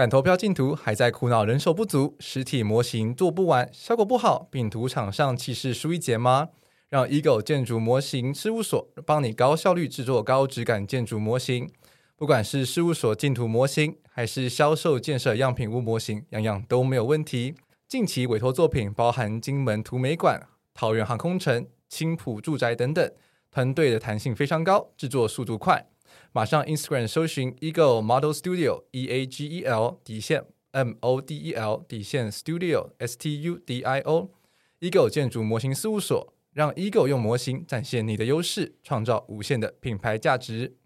敢投票竞图，还在苦恼人手不足、实体模型做不完、效果不好，并图场上气势输一截吗？让 Eagle 建筑模型事务所帮你高效率制作高质感建筑模型。不管是事务所竞图模型，还是销售建设样品屋模型，样样都没有问题。近期委托作品包含金门图美馆、桃园航空城、青埔住宅等等，团队的弹性非常高，制作速度快。马上 Instagram 搜寻 Eagle Model Studio E A G E L 底线 M O D E L 底线 Studio S T U D I O Eagle 建筑模型事务所，让 Eagle 用模型展现你的优势，创造无限的品牌价值。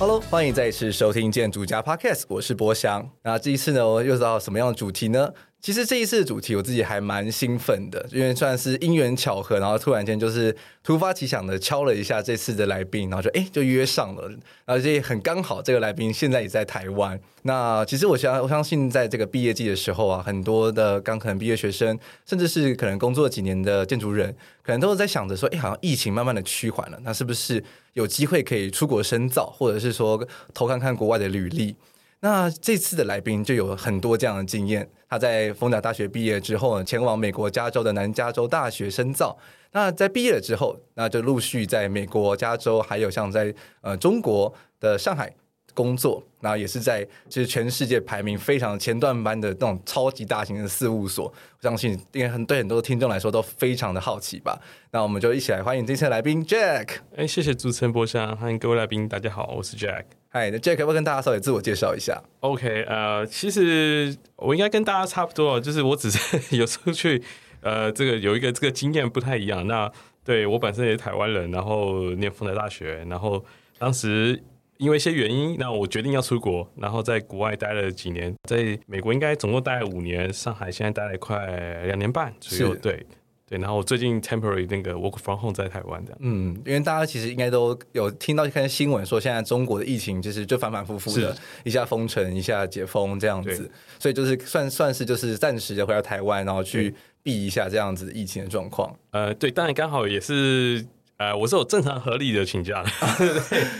Hello，欢迎再一次收听建筑家 Podcast，我是博翔。那这一次呢，我又到什么样的主题呢？其实这一次的主题我自己还蛮兴奋的，因为算是因缘巧合，然后突然间就是突发奇想的敲了一下这次的来宾，然后就哎就约上了，而且很刚好这个来宾现在也在台湾。那其实我相我相信在这个毕业季的时候啊，很多的刚可能毕业学生，甚至是可能工作几年的建筑人，可能都是在想着说，哎，好像疫情慢慢的趋缓了，那是不是有机会可以出国深造，或者是说偷看看国外的履历？那这次的来宾就有很多这样的经验。他在丰甲大学毕业之后呢，前往美国加州的南加州大学深造。那在毕业了之后，那就陆续在美国加州，还有像在呃中国的上海工作。然后也是在就是全世界排名非常前段班的那种超级大型的事务所。我相信，因为很对很多听众来说都非常的好奇吧。那我们就一起来欢迎这次的来宾 Jack。哎，谢谢主持人博翔，欢迎各位来宾，大家好，我是 Jack。嗨，那 Jack 要不要跟大家稍微自我介绍一下？OK，呃，其实我应该跟大家差不多，就是我只是 有时候去，呃，这个有一个这个经验不太一样。那对我本身也是台湾人，然后念丰台大学，然后当时因为一些原因，那我决定要出国，然后在国外待了几年，在美国应该总共待了五年，上海现在待了快两年半左右，对。对，然后我最近 temporary 那个 work from home 在台湾的，嗯，因为大家其实应该都有听到一些新闻，说现在中国的疫情就是就反反复复的，一下封城，一下解封这样子，所以就是算算是就是暂时的回到台湾，然后去避一下这样子疫情的状况。呃，对，当然刚好也是。呃，我是有正常合理的请假 的。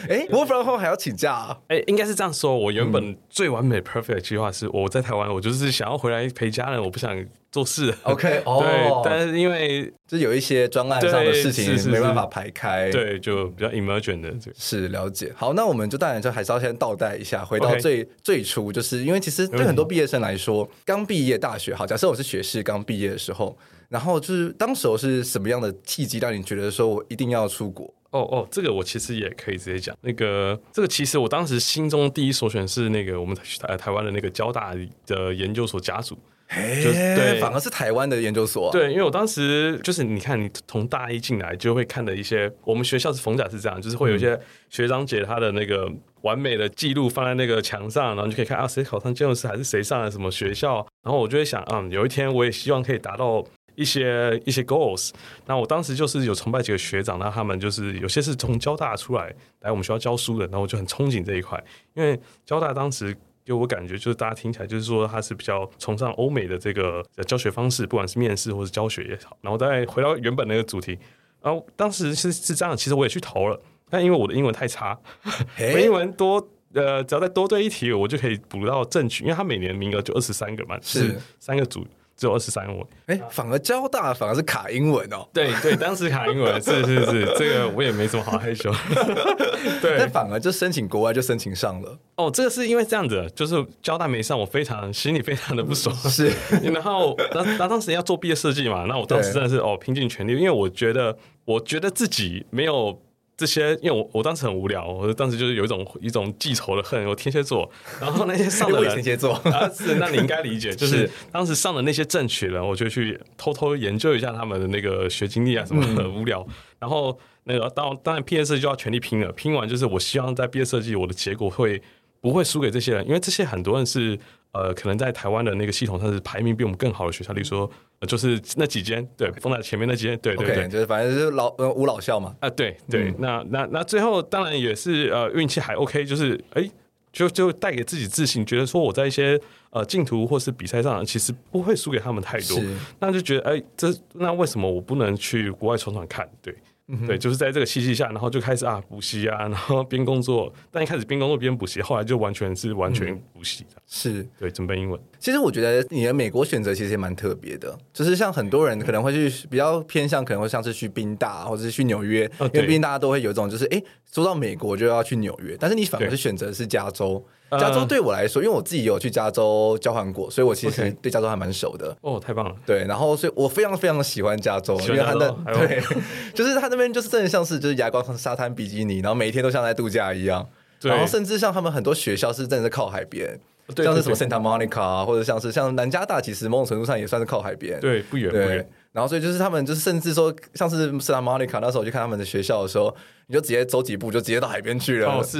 哎，work from home 还要请假啊？哎，应该是这样说。我原本最完美 perfect 计划是我在台湾，我就是想要回来陪家人，我不想做事。OK，哦，对，但是因为就有一些专案上的事情没办法排开，对，就比较 emergent 的这个。是了解。好，那我们就当然就还是要先倒带一下，回到最最初，就是因为其实对很多毕业生来说，刚毕业大学，好，假设我是学士刚毕业的时候。然后就是当时候是什么样的契机让你觉得说我一定要出国？哦哦，这个我其实也可以直接讲。那个这个其实我当时心中第一首选是那个我们台台湾的那个交大的研究所甲组。就对，反而是台湾的研究所啊。对，因为我当时就是你看，你从大一进来就会看的一些，我们学校是逢甲是这样，就是会有一些学长姐她的那个完美的记录放在那个墙上，然后你就可以看啊，谁考上建筑师，还是谁上了什么学校。然后我就会想，嗯，有一天我也希望可以达到。一些一些 goals，那我当时就是有崇拜几个学长，那他们就是有些是从交大出来来我们学校教书的，然后我就很憧憬这一块，因为交大当时给我感觉就是大家听起来就是说他是比较崇尚欧美的这个教学方式，不管是面试或是教学也好。然后再回到原本那个主题，然后当时是是这样，其实我也去投了，但因为我的英文太差，我英文多呃只要再多对一题，我就可以补到正取，因为他每年名额就二十三个嘛，是三个组。只有二十三文，哎，反而交大反而是卡英文哦。对对，当时卡英文，是 是是，这个我也没什么好害羞。对，但反而就申请国外就申请上了。哦，这个是因为这样子，就是交大没上，我非常心里非常的不爽。是，然后那那当时要做毕业设计嘛，那我当时真的是哦拼尽全力，因为我觉得我觉得自己没有。这些，因为我我当时很无聊，我当时就是有一种一种记仇的恨，我天蝎座，然后那些上的人 天蝎座。啊，是那你应该理解，就是当时上的那些正取人，我就去偷偷研究一下他们的那个学经历啊什么很无聊，然后那个当当然毕业设计就要全力拼了，拼完就是我希望在毕业设计我的结果会不会输给这些人，因为这些很多人是。呃，可能在台湾的那个系统上是排名比我们更好的学校，例如说，呃、就是那几间，对，放在前面那几间，对对对，okay, 就是反正就是老呃五老校嘛，啊，对对，嗯、那那那最后当然也是呃运气还 OK，就是哎，就就带给自己自信，觉得说我在一些呃竞图或是比赛上其实不会输给他们太多，那就觉得哎，这那为什么我不能去国外闯闯看？对。对，就是在这个契机下，然后就开始啊补习啊，然后边工作，但一开始边工作边补习，后来就完全是完全补习，是对准备英文。其实我觉得你的美国选择其实也蛮特别的，就是像很多人可能会去比较偏向，可能会像是去宾大或者是去纽约，因为毕竟大家都会有一种就是哎，说到美国就要去纽约，但是你反而是选择是加州。加州对我来说，因为我自己有去加州交换过，所以我其实对加州还蛮熟的。哦，太棒了！对，然后所以我非常非常喜欢加州，因为它的对，就是它那边就是真的像是就是阳光沙滩比基尼，然后每一天都像在度假一样。然后甚至像他们很多学校是真的是靠海边，像是什么 Santa Monica 啊，或者像是像南加大，其实某种程度上也算是靠海边。对，不远不远。然后所以就是他们就是甚至说像是 Santa Monica 那时候我去看他们的学校的时候。你就直接走几步，就直接到海边去了。哦，是，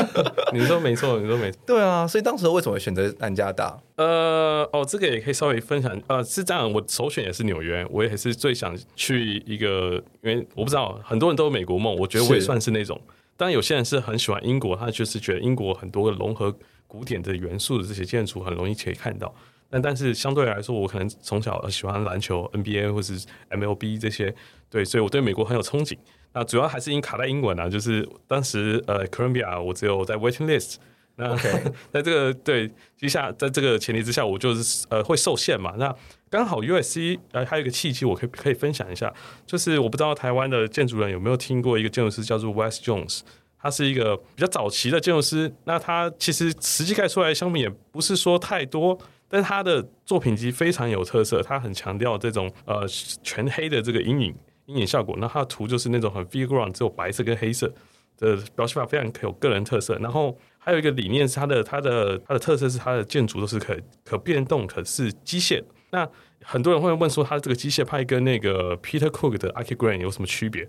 你说没错，你说没错。对啊，所以当时为什么会选择南加大？呃，哦，这个也可以稍微分享。呃，是这样，我首选也是纽约，我也是最想去一个，因为我不知道很多人都有美国梦，我觉得我也算是那种。当然，有些人是很喜欢英国，他就是觉得英国很多个融合古典的元素的这些建筑很容易可以看到。但但是相对来说，我可能从小喜欢篮球，NBA 或是 MLB 这些，对，所以我对美国很有憧憬。那主要还是因卡在英文啊，就是当时呃，Columbia 我只有在 waiting list，那 Okay. 在这个对接下在这个前提之下，我就是呃会受限嘛。那刚好 USC 呃还有一个契机，我可以可以分享一下，就是我不知道台湾的建筑人有没有听过一个建筑师叫做 West Jones，他是一个比较早期的建筑师。那他其实实际盖出来的项目也不是说太多，但是他的作品集非常有特色，他很强调这种呃全黑的这个阴影。阴影效果，那它的图就是那种很 figure ground，只有白色跟黑色的表现法，非常有个人特色。然后还有一个理念是它的它的它的特色是它的建筑都是可可变动，可是机械。那很多人会问说，它这个机械派跟那个 Peter Cook 的 Archigram 有什么区别？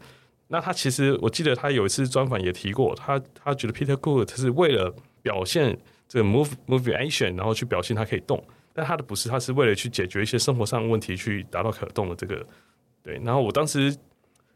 那他其实我记得他有一次专访也提过，他他觉得 Peter Cook 他是为了表现这个 move movement，然后去表现它可以动，但它的不是，它是为了去解决一些生活上的问题，去达到可动的这个。对，然后我当时，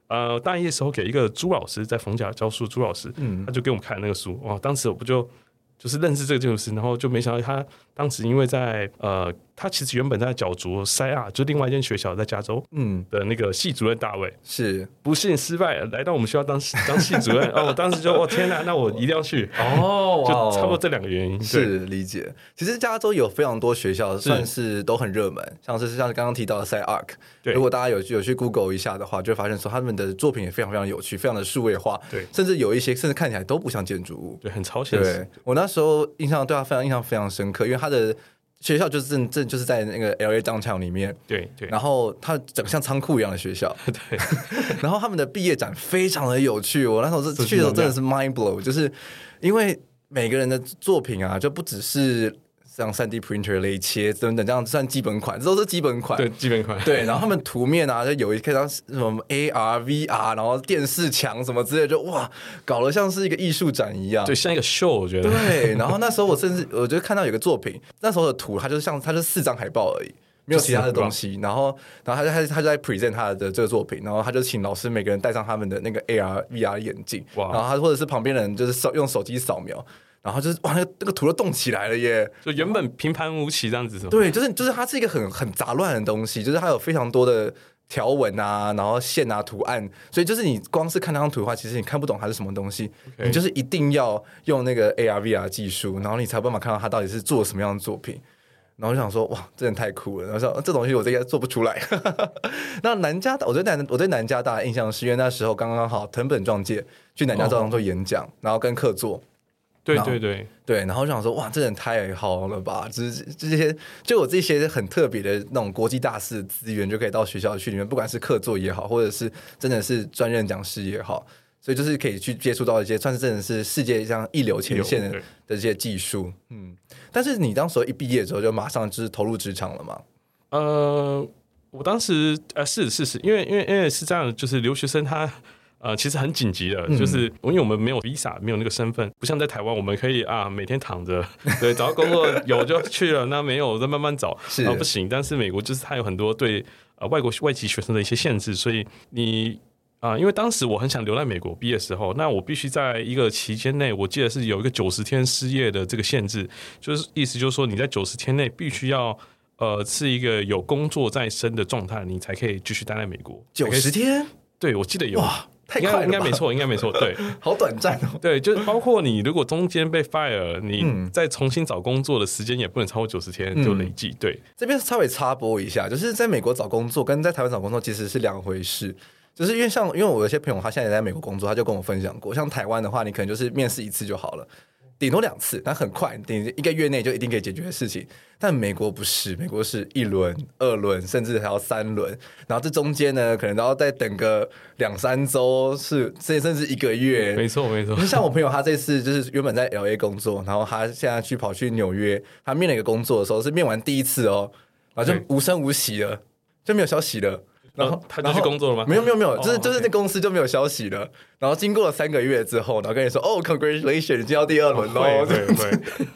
呃，大一的时候给一个朱老师在冯甲教书，朱老师，嗯，他就给我们看那个书，哇，当时我不就就是认识这个建筑师，然后就没想到他当时因为在呃。他其实原本在角逐塞亚，就另外一间学校在加州，嗯，的那个系主任大卫是。不幸失败，来到我们学校当 当系主任。哦，我当时就哦天哪，那我一定要去。哦，就差不多这两个原因是理解。其实加州有非常多学校算是都很热门，像是像刚刚提到的塞 Arc，对，如果大家有有去 Google 一下的话，就会发现说他们的作品也非常非常有趣，非常的数位化，对，甚至有一些甚至看起来都不像建筑物，对，很超现实。对，我那时候印象对他非常印象非常深刻，因为他的。学校就是正正就是在那个 L A downtown 里面，对对，然后它整个像仓库一样的学校，对，然后他们的毕业展非常的有趣，我那时候是去的时候真的是 mind blow，就是因为每个人的作品啊，就不只是。像三 D printer 雷切等等，这样算基本款，这都是基本款。对，基本款。对，然后他们图面啊，就有一个像什么 AR、VR，然后电视墙什么之类的，就哇，搞得像是一个艺术展一样，对，像一个秀，我觉得。对，然后那时候我甚至我觉得看到有个作品，那时候的图，它就像它就四张海报而已，没有其他的东西。然后，然后他就他他就在 present 他的这个作品，然后他就请老师每个人戴上他们的那个 AR、VR 眼镜，哇，然后他或者是旁边的人就是手用手机扫描。然后就是哇，那个那个图都动起来了耶！就原本平盘无奇这样子是吗？对，就是就是它是一个很很杂乱的东西，就是它有非常多的条纹啊，然后线啊、图案，所以就是你光是看那张图的话，其实你看不懂它是什么东西。你就是一定要用那个 AR、VR 技术，然后你才有办法看到它到底是做什么样的作品。然后就想说，哇，真的太酷了！然后说这东西我应该做不出来。那南加大，我对南我对南加大的印象是因为那时候刚刚好藤本壮介去南加大做演讲，oh. 然后跟客座。对对对对，然后就想说，哇，这人太好了吧！就是这些，就有这些很特别的那种国际大师资源，就可以到学校去里面，不管是客座也好，或者是真的是专任讲师也好，所以就是可以去接触到一些算是真的是世界上一流前线的的这些技术。嗯，但是你当时一毕业之后就马上就是投入职场了吗？呃，我当时呃是是是，因为因为因为是这样，就是留学生他。呃，其实很紧急的，就是因为我们没有 visa，没有那个身份，不像在台湾，我们可以啊每天躺着，对，找到工作有就去了，那没有再慢慢找，是啊不行。但是美国就是它有很多对呃外国外籍学生的一些限制，所以你啊、呃，因为当时我很想留在美国毕业的时候，那我必须在一个期间内，我记得是有一个九十天失业的这个限制，就是意思就是说你在九十天内必须要呃是一个有工作在身的状态，你才可以继续待在美国。九十天？对，我记得有。太快了，应该没错，应该没错，对，好短暂哦。对，就是包括你如果中间被 fire，你再重新找工作的时间也不能超过九十天就累计。对，这边稍微插播一下，就是在美国找工作跟在台湾找工作其实是两回事。就是因为像，因为我有些朋友他现在也在美国工作，他就跟我分享过，像台湾的话，你可能就是面试一次就好了。顶多两次，但很快，顶一个月内就一定可以解决的事情。但美国不是，美国是一轮、二轮，甚至还要三轮。然后这中间呢，可能都要再等个两三周，是甚甚至一个月。没错，没错。就像我朋友，他这次就是原本在 LA 工作，然后他现在去跑去纽约，他面了一个工作的时候，是面完第一次哦，然后就无声无息了，就没有消息了。然后他就去工作了吗？没有没有没有，就是就是那公司就没有消息了。然后经过了三个月之后，然后跟你说：“哦，congratulations，你进到第二轮喽。”对对。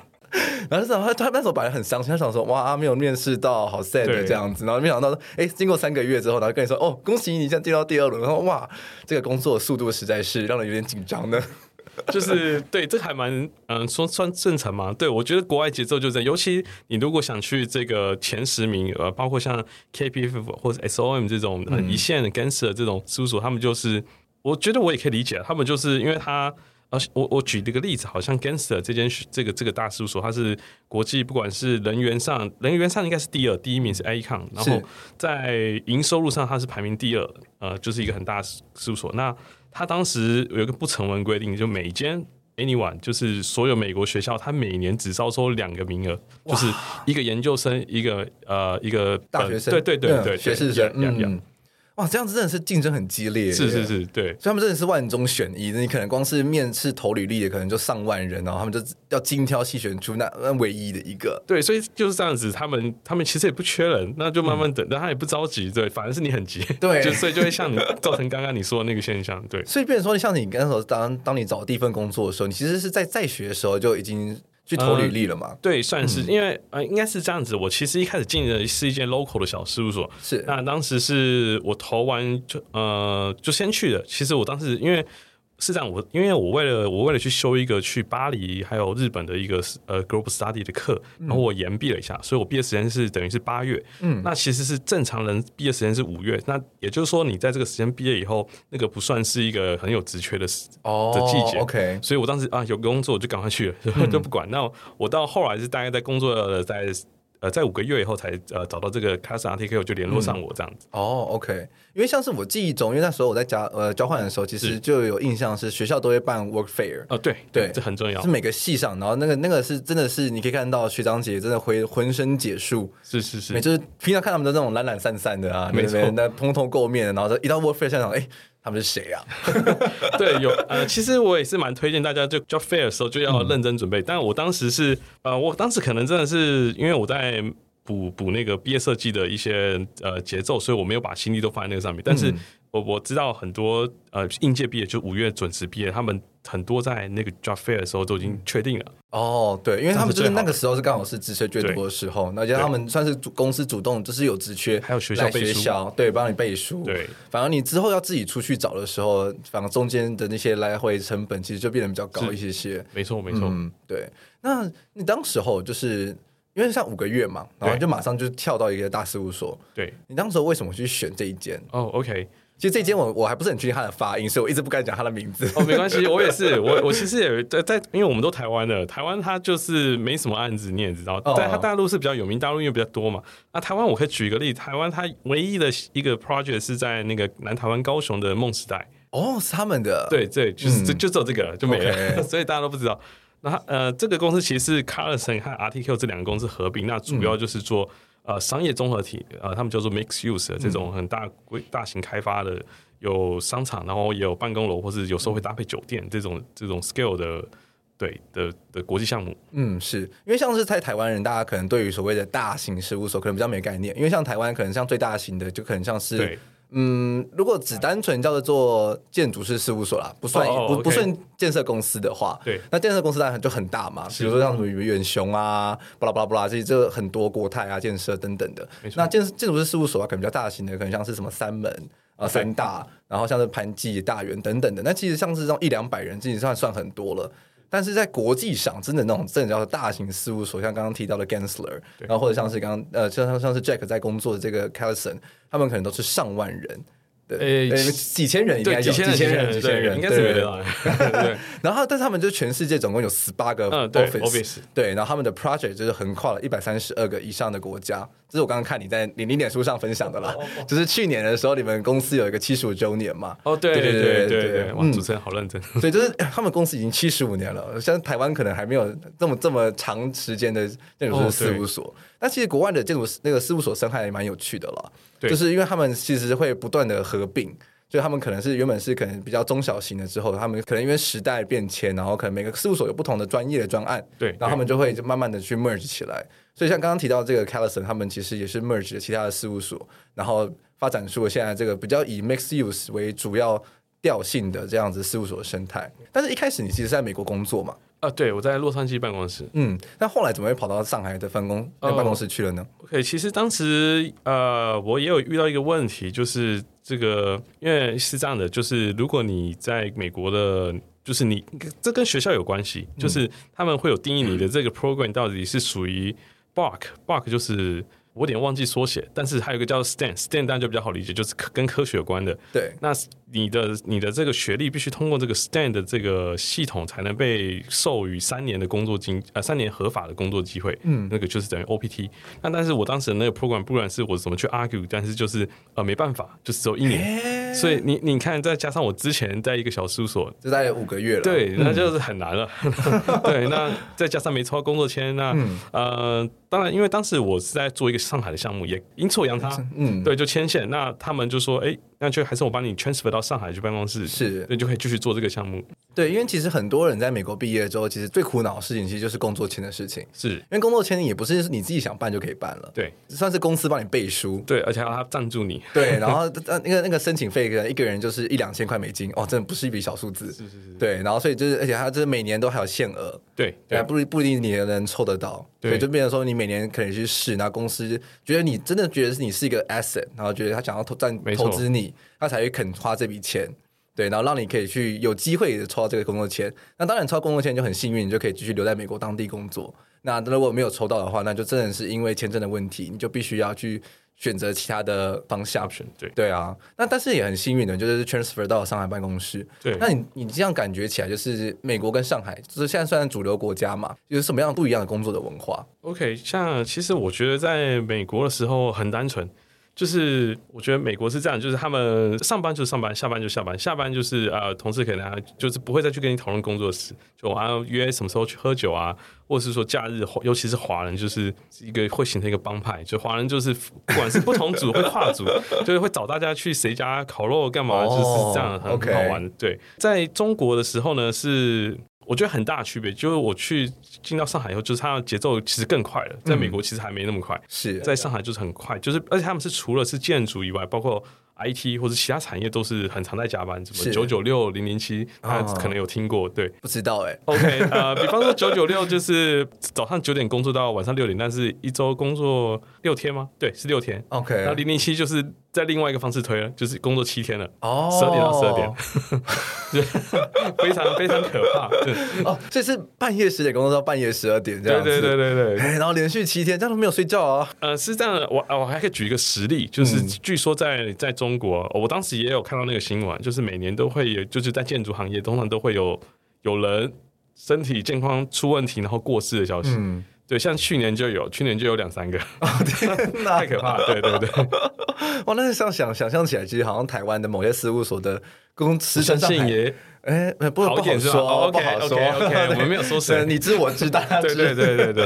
然后他他那时候本来很伤心，他想说：“哇，没有面试到，好 sad 这样子。”然后没想到说：“哎，经过三个月之后，然后跟你说：‘哦，恭喜你，现在进到第二轮。’然后哇，这个工作速度实在是让人有点紧张的。” 就是对，这还蛮嗯，说算正常嘛。对，我觉得国外节奏就这样，尤其你如果想去这个前十名，呃，包括像 KPF 或者 SOM 这种一线的 Ganster 这种事务所，他们就是，我觉得我也可以理解，他们就是因为他，呃，我我举这个例子，好像 Ganster 这间这个这个大事务所，它是国际不管是人员上，人员上应该是第二，第一名是 AECOM，然后在营收入上它是排名第二，呃，就是一个很大的事务所。那他当时有一个不成文规定，就每间 anyone 就是所有美国学校，他每年只招收两个名额，就是一个研究生，一个呃一个大学生，对对对对，对，学士生，嗯。哇，这样子真的是竞争很激烈，是是是，对，所以他们真的是万中选一，你可能光是面试投履历的，可能就上万人，然后他们就要精挑细选出那那唯一的一个，对，所以就是这样子，他们他们其实也不缺人，那就慢慢等，但他也不着急，对，反而是你很急，对，就所以就会像你造成刚刚你说的那个现象，对，所以变成说，像你刚才说，当当你找第一份工作的时候，你其实是在在学的时候就已经。去投履历了嘛？对，算是，因为呃，应该是这样子。我其实一开始进的是一间 local 的小事务所，是。那当时是我投完就呃就先去的。其实我当时因为。是这样，我因为我为了我为了去修一个去巴黎还有日本的一个呃 group study 的课，然后我延毕了一下，所以我毕业时间是等于是八月。嗯，那其实是正常人毕业时间是五月，那也就是说你在这个时间毕业以后，那个不算是一个很有职缺的时哦的季节。OK，所以我当时啊有工作我就赶快去了，嗯、就不管。那我到后来是大概在工作了在。呃，在五个月以后才呃找到这个 Carlson RTK，我就联络上我这样子。哦、嗯 oh,，OK，因为像是我记忆中，因为那时候我在加呃交换的时候，其实就有印象是学校都会办 Work Fair。哦，对对，这很重要，是每个系上，然后那个那个是真的是你可以看到学长姐真的会浑身解数，是是是，就是平常看他们的那种懒懒散散的啊，没错，那蓬头垢面的，然后一到 Work Fair 现场，哎。他们是谁啊？对，有呃，其实我也是蛮推荐大家，就 job fair 的时候就要认真准备。嗯、但我当时是呃，我当时可能真的是因为我在补补那个毕业设计的一些呃节奏，所以我没有把心力都放在那个上面。但是。嗯我我知道很多呃应届毕业就五月准时毕业，他们很多在那个 job fair 的时候都已经确定了。哦，对，因为他们就是那个时候是刚好是职缺最多的时候，而且他们算是主公司主动就是有职缺，还有学校背书，对，帮你背书。对，反而你之后要自己出去找的时候，反而中间的那些来回成本其实就变得比较高一些些。没错，没错。嗯，对。那你当时候就是因为像五个月嘛，然后就马上就跳到一个大事务所。对，你当时候为什么去选这一间？哦，OK。其实这间我我还不是很确定他的发音，所以我一直不敢讲他的名字。哦，没关系，我也是，我我其实也在在，因为我们都台湾的，台湾它就是没什么案子，你也知道，在它大陆是比较有名，大陆因为比较多嘛。那台湾我可以举一个例子，台湾它唯一的一个 project 是在那个南台湾高雄的梦时代。哦，是他们的。对对，就是、嗯、就就只有这个就没了. 所以大家都不知道。那呃，这个公司其实是 Carlson 和 RTQ 这两个公司合并，那主要就是做。嗯呃，商业综合体，呃，他们叫做 mixed use 这种很大规大型开发的，有商场，然后也有办公楼，或是有时候会搭配酒店这种这种 scale 的。对的的国际项目，嗯，是。因为像是在台湾人，大家可能对于所谓的大型事务所可能比较没概念，因为像台湾可能像最大型的就可能像是，对嗯，如果只单纯叫做做建筑师事务所啦，不算、哦、不不算建设公司的话，对，那建设公司当然就很大嘛，比如说像什么远雄啊，巴拉巴拉巴拉这些这很多国泰啊建设等等的，那建建筑师事务所啊，可能比较大型的，可能像是什么三门啊、三大，然后像是盘记、大元等等的，那其实像是这种一两百人，其实算算很多了。但是在国际上，真的那种真的叫做大型事务所，像刚刚提到的 Gensler，然后或者像是刚刚呃，像像像是 Jack 在工作的这个 Callison，他们可能都是上万人。对，几千人应该有，几千人，几千人，应该是对。然后，但是他们就全世界总共有十八个 office，对，然后他们的 project 就是横跨了一百三十二个以上的国家。这是我刚刚看你在你你脸书上分享的啦，就是去年的时候，你们公司有一个七十五周年嘛。哦，对对对对对，哇，主持人好认真。所以就是他们公司已经七十五年了，像台湾可能还没有这么这么长时间的那种事务所。那其实国外的建筑那个事务所生态也蛮有趣的了。对就是因为他们其实会不断的合并，就他们可能是原本是可能比较中小型的，之后他们可能因为时代变迁，然后可能每个事务所有不同的专业的专案，对，然后他们就会就慢慢的去 merge 起来。所以像刚刚提到这个 Callison，他们其实也是 merge 了其他的事务所，然后发展出了现在这个比较以 mixed use 为主要调性的这样子事务所生态。但是一开始你其实在美国工作嘛？啊，对，我在洛杉矶办公室。嗯，那后来怎么会跑到上海的分公办公室去了呢？OK，其实当时呃，我也有遇到一个问题，就是这个，因为是这样的，就是如果你在美国的，就是你这跟学校有关系，就是他们会有定义你的这个 program 到底是属于 b a r k b a r k 就是。我有点忘记缩写，但是还有一个叫 STEM，STEM 当然就比较好理解，就是跟科学有关的。对，那你的你的这个学历必须通过这个 STEM 的这个系统，才能被授予三年的工作经呃三年合法的工作机会。嗯，那个就是等于 OPT。那但是我当时的那个 program，不管是我怎么去 argue，但是就是呃没办法，就是只有一年。欸、所以你你看，再加上我之前在一个小事务所，就大概五个月了。对，那就是很难了。嗯、对，那再加上没抽到工作签，那、嗯、呃。当然，因为当时我是在做一个上海的项目，也阴错阳差，嗯，对，就牵线。那他们就说，哎，那就还是我帮你 transfer 到上海去办公室，是，那就可以继续做这个项目。对，因为其实很多人在美国毕业之后，其实最苦恼的事情其实就是工作签的事情，是。因为工作签也不是你自己想办就可以办了，对，算是公司帮你背书，对，而且还要他赞助你，对，然后那个那个申请费，可能一个人就是一两千块美金，哦，真的不是一笔小数字，是是是，对，然后所以就是，而且他就是每年都还有限额，对，对，不不一定你能凑得到，对，就变成说你每年可能去。试，那公司觉得你真的觉得是你是一个 asset，然后觉得他想要投赞投资你，他才会肯花这笔钱，对，然后让你可以去有机会抽到这个工作签。那当然抽到工作签就很幸运，你就可以继续留在美国当地工作。那如果没有抽到的话，那就真的是因为签证的问题，你就必须要去。选择其他的方向，对对啊，那但是也很幸运的，就是 transfer 到上海办公室。对，那你你这样感觉起来，就是美国跟上海，就是现在算主流国家嘛，有什么样不一样的工作的文化？OK，像其实我觉得在美国的时候很单纯。就是我觉得美国是这样，就是他们上班就上班，下班就下班，下班就是呃，同事可能就是不会再去跟你讨论工作室，就啊约什么时候去喝酒啊，或者是说假日，尤其是华人，就是一个会形成一个帮派，就华人就是不管是不同组会跨组，就是会找大家去谁家烤肉干嘛，就是这样很好玩。对，在中国的时候呢是。我觉得很大的区别就是我去进到上海以后，就是它的节奏其实更快了。在美国其实还没那么快，是在上海就是很快，就是而且他们是除了是建筑以外，包括 IT 或者其他产业都是很常在加班，什么九九六零零七，大家可能有听过，对？不知道哎。OK，呃，比方说九九六就是早上九点工作到晚上六点，但是一周工作六天吗？对，是六天。OK，那零零七就是。在另外一个方式推了，就是工作七天了，哦，十二点到十二点，非常非常可怕。对哦，所以是半夜十点工作到半夜十二点这样子，对对对对对。然后连续七天，这样都没有睡觉啊？呃，是这样的，我我还可以举一个实例，就是据说在在中国，我当时也有看到那个新闻，就是每年都会有，就是在建筑行业通常都会有有人身体健康出问题，然后过世的消息。嗯对，像去年就有，去年就有两三个，哦、天哪，太可怕了！对对对，哇，那是想想想象起来，其实好像台湾的某些事务所的公司诚信也，哎，不不好说，不好说，我们没有说谁，你知我知，大家知，对对对对对。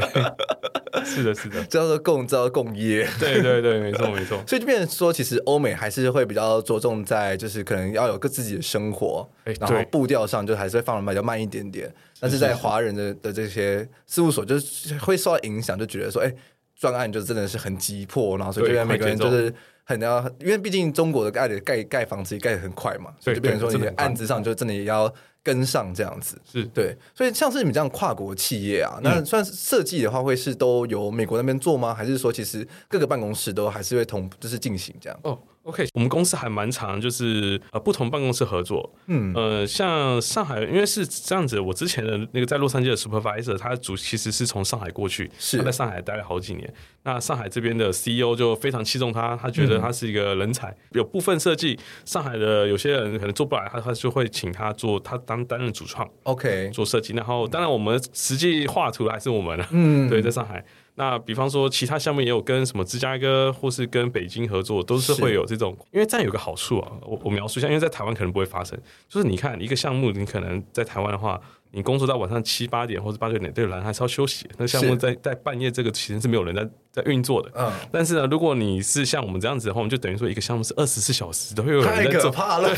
是的，是的，叫做共，叫做共业。对对对，没错没错。所以就变成说，其实欧美还是会比较着重在，就是可能要有个自己的生活，欸、然后步调上就还是会放的比较慢一点点。但是在华人的的这些事务所，就是会受到影响，就觉得说，哎、欸，专案就真的是很急迫，然后所以觉得每个人就是很要，因为毕竟中国的盖的盖盖房子也盖得很快嘛，所以就变成说你的案子上就真的也要。跟上这样子是对，所以像是你们这样跨国企业啊，那算是设计的话，会是都由美国那边做吗？还是说其实各个办公室都还是会同就是进行这样？哦。OK，我们公司还蛮常，就是呃不同办公室合作，嗯呃像上海，因为是这样子，我之前的那个在洛杉矶的 supervisor，他主其实是从上海过去，是他在上海待了好几年。那上海这边的 CEO 就非常器重他，他觉得他是一个人才。嗯、有部分设计上海的有些人可能做不来，他他就会请他做，他当担任主创，OK 做设计。然后当然我们实际画图还是我们，嗯对，在上海。那比方说，其他项目也有跟什么芝加哥或是跟北京合作，都是会有这种。因为这样有个好处啊，我我描述一下，因为在台湾可能不会发生。就是你看一个项目，你可能在台湾的话。你工作到晚上七八点或者八九点，对人还是要休息。那项目在在半夜这个其实是没有人在在运作的。嗯。但是呢，如果你是像我们这样子的话，我们就等于说一个项目是二十四小时都会有人在做。太可怕了。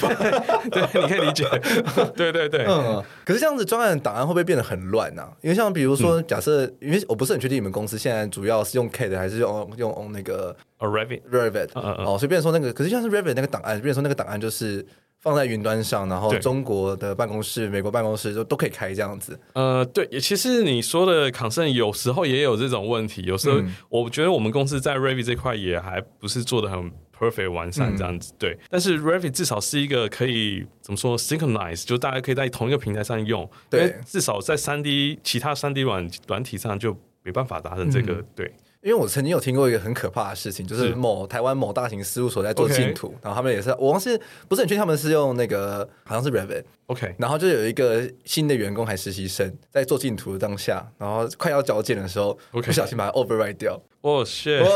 对，对，你可以理解。对对对。嗯。可是这样子专案档案会不会变得很乱呢？啊？因为像比如说，假设，因为我不是很确定你们公司现在主要是用 K 的还是用用那个 Revit Revit。哦，所以变成说那个，可是像是 Revit 那个档案，变成说那个档案就是。放在云端上，然后中国的办公室、美国办公室都都可以开这样子。呃，对，也其实你说的 concern 有时候也有这种问题。有时候我觉得我们公司在 Revit 这块也还不是做的很 perfect 完善这样子。嗯、对，但是 Revit 至少是一个可以怎么说 synchronize，就大家可以在同一个平台上用。对，至少在三 D 其他三 D 软软体上就没办法达成这个。嗯、对。因为我曾经有听过一个很可怕的事情，就是某台湾某大型事务所在做净土，然后他们也是，我忘记不是很确定他们是用那个好像是 Revit，OK，然后就有一个新的员工还实习生在做净土的当下，然后快要交件的时候，不小心把它 overwrite 掉，哦，shit，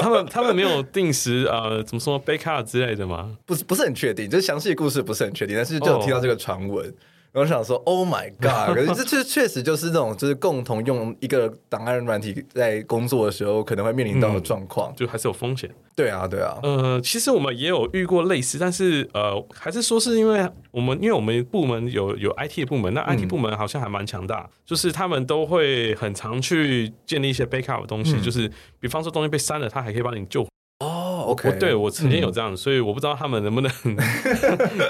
他们他们没有定时呃怎么说 backup 之类的吗？不是不是很确定，就是详细的故事不是很确定，但是就有听到这个传闻。我想说，Oh my God！可是这确确实就是这种，就是共同用一个档案软体在工作的时候，可能会面临到的状况，嗯，就还是有风险。对啊，对啊。呃，其实我们也有遇过类似，但是呃，还是说是因为我们，因为我们部门有有 IT 的部门，那 IT 部门好像还蛮强大，嗯，就是他们都会很常去建立一些 backup 的东西，嗯，就是比方说东西被删了，他还可以帮你救。OK，对我曾经有这样，嗯、所以我不知道他们能不能，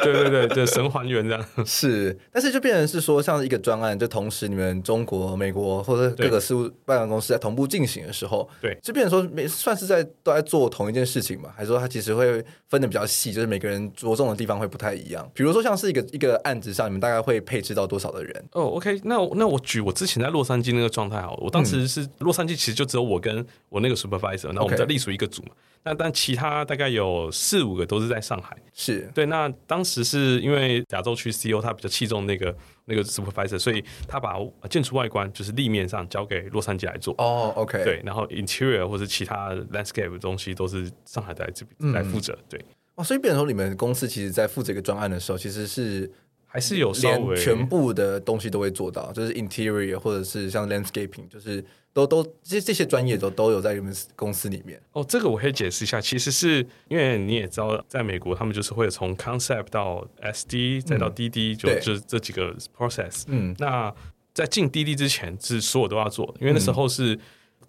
对对对，对神还原这样。是，但是就变成是说，像一个专案，就同时你们中国、美国或者各个事务办公室在同步进行的时候，对，就变成说每算是在都在做同一件事情嘛？还是说它其实会分的比较细，就是每个人着重的地方会不太一样？比如说像是一个一个案子上，你们大概会配置到多少的人？哦、oh,，OK，那那我举我之前在洛杉矶那个状态好，我当时是洛杉矶，其实就只有我跟我那个 supervisor，然后我们在隶属一个组嘛。那但其他大概有四五个都是在上海，是对。那当时是因为亚洲区 CEO 他比较器重那个那个 supervisor，所以他把建筑外观就是立面上交给洛杉矶来做。哦，OK，对。然后 interior 或者其他 landscape 的东西都是上海在这边来负责。对。哦，所以变成说你们公司其实在负责一个专案的时候，其实是还是有连全部的东西都会做到，就是 interior 或者是像 landscaping，就是。都都这这些专业都都有在你们公司里面。哦，这个我可以解释一下，其实是因为你也知道，在美国他们就是会从 concept 到 SD 再到 DD，嗯、就就是这几个 process。嗯，那在进 DD 之前是所有都要做，因为那时候是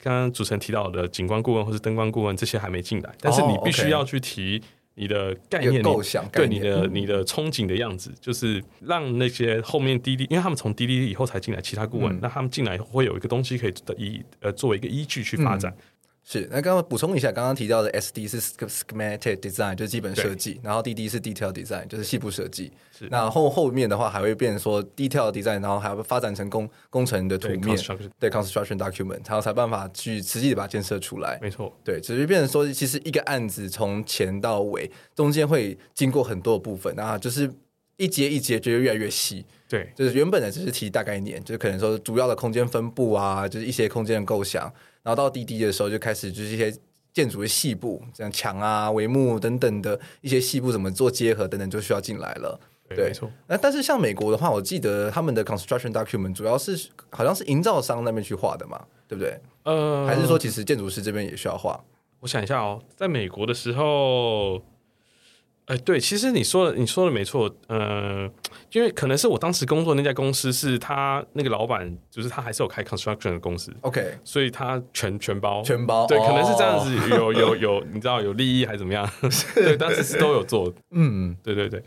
刚刚主持人提到的景观顾问或是灯光顾问这些还没进来，但是你必须要去提。你的概念，构想，对你的你的憧憬的样子，就是让那些后面滴滴，因为他们从滴滴以后才进来，其他顾问，那他们进来会有一个东西可以以呃作为一个依据去发展。是，那刚刚补充一下，刚刚提到的 SD 是 schematic design，就是基本设计，然后 DD 是 detail design，就是细部设计。是，那后后面的话还会变成说 detail design，然后还会发展成工工程的图面，对 construction document，然后才办法去实际的把它建设出来。没错，对，只是变成说，其实一个案子从前到尾，中间会经过很多部分，然后就是一节一节就会越来越细。对，就是原本的只是提大概念，就是可能说主要的空间分布啊，就是一些空间的构想。然后到滴滴的时候，就开始就是一些建筑的细部，像墙啊、帷幕等等的一些细部怎么做结合等等，就需要进来了。对，没错。那但是像美国的话，我记得他们的 construction document 主要是好像是营造商那边去画的嘛，对不对？呃，还是说其实建筑师这边也需要画？我想一下哦，在美国的时候。哎，对，其实你说的你说的没错，嗯、呃，因为可能是我当时工作的那家公司是他那个老板，就是他还是有开 construction 的公司，OK，所以他全全包全包，对，哦、可能是这样子，有有有，你知道有利益还是怎么样？对，当时是都有做，嗯，对对对。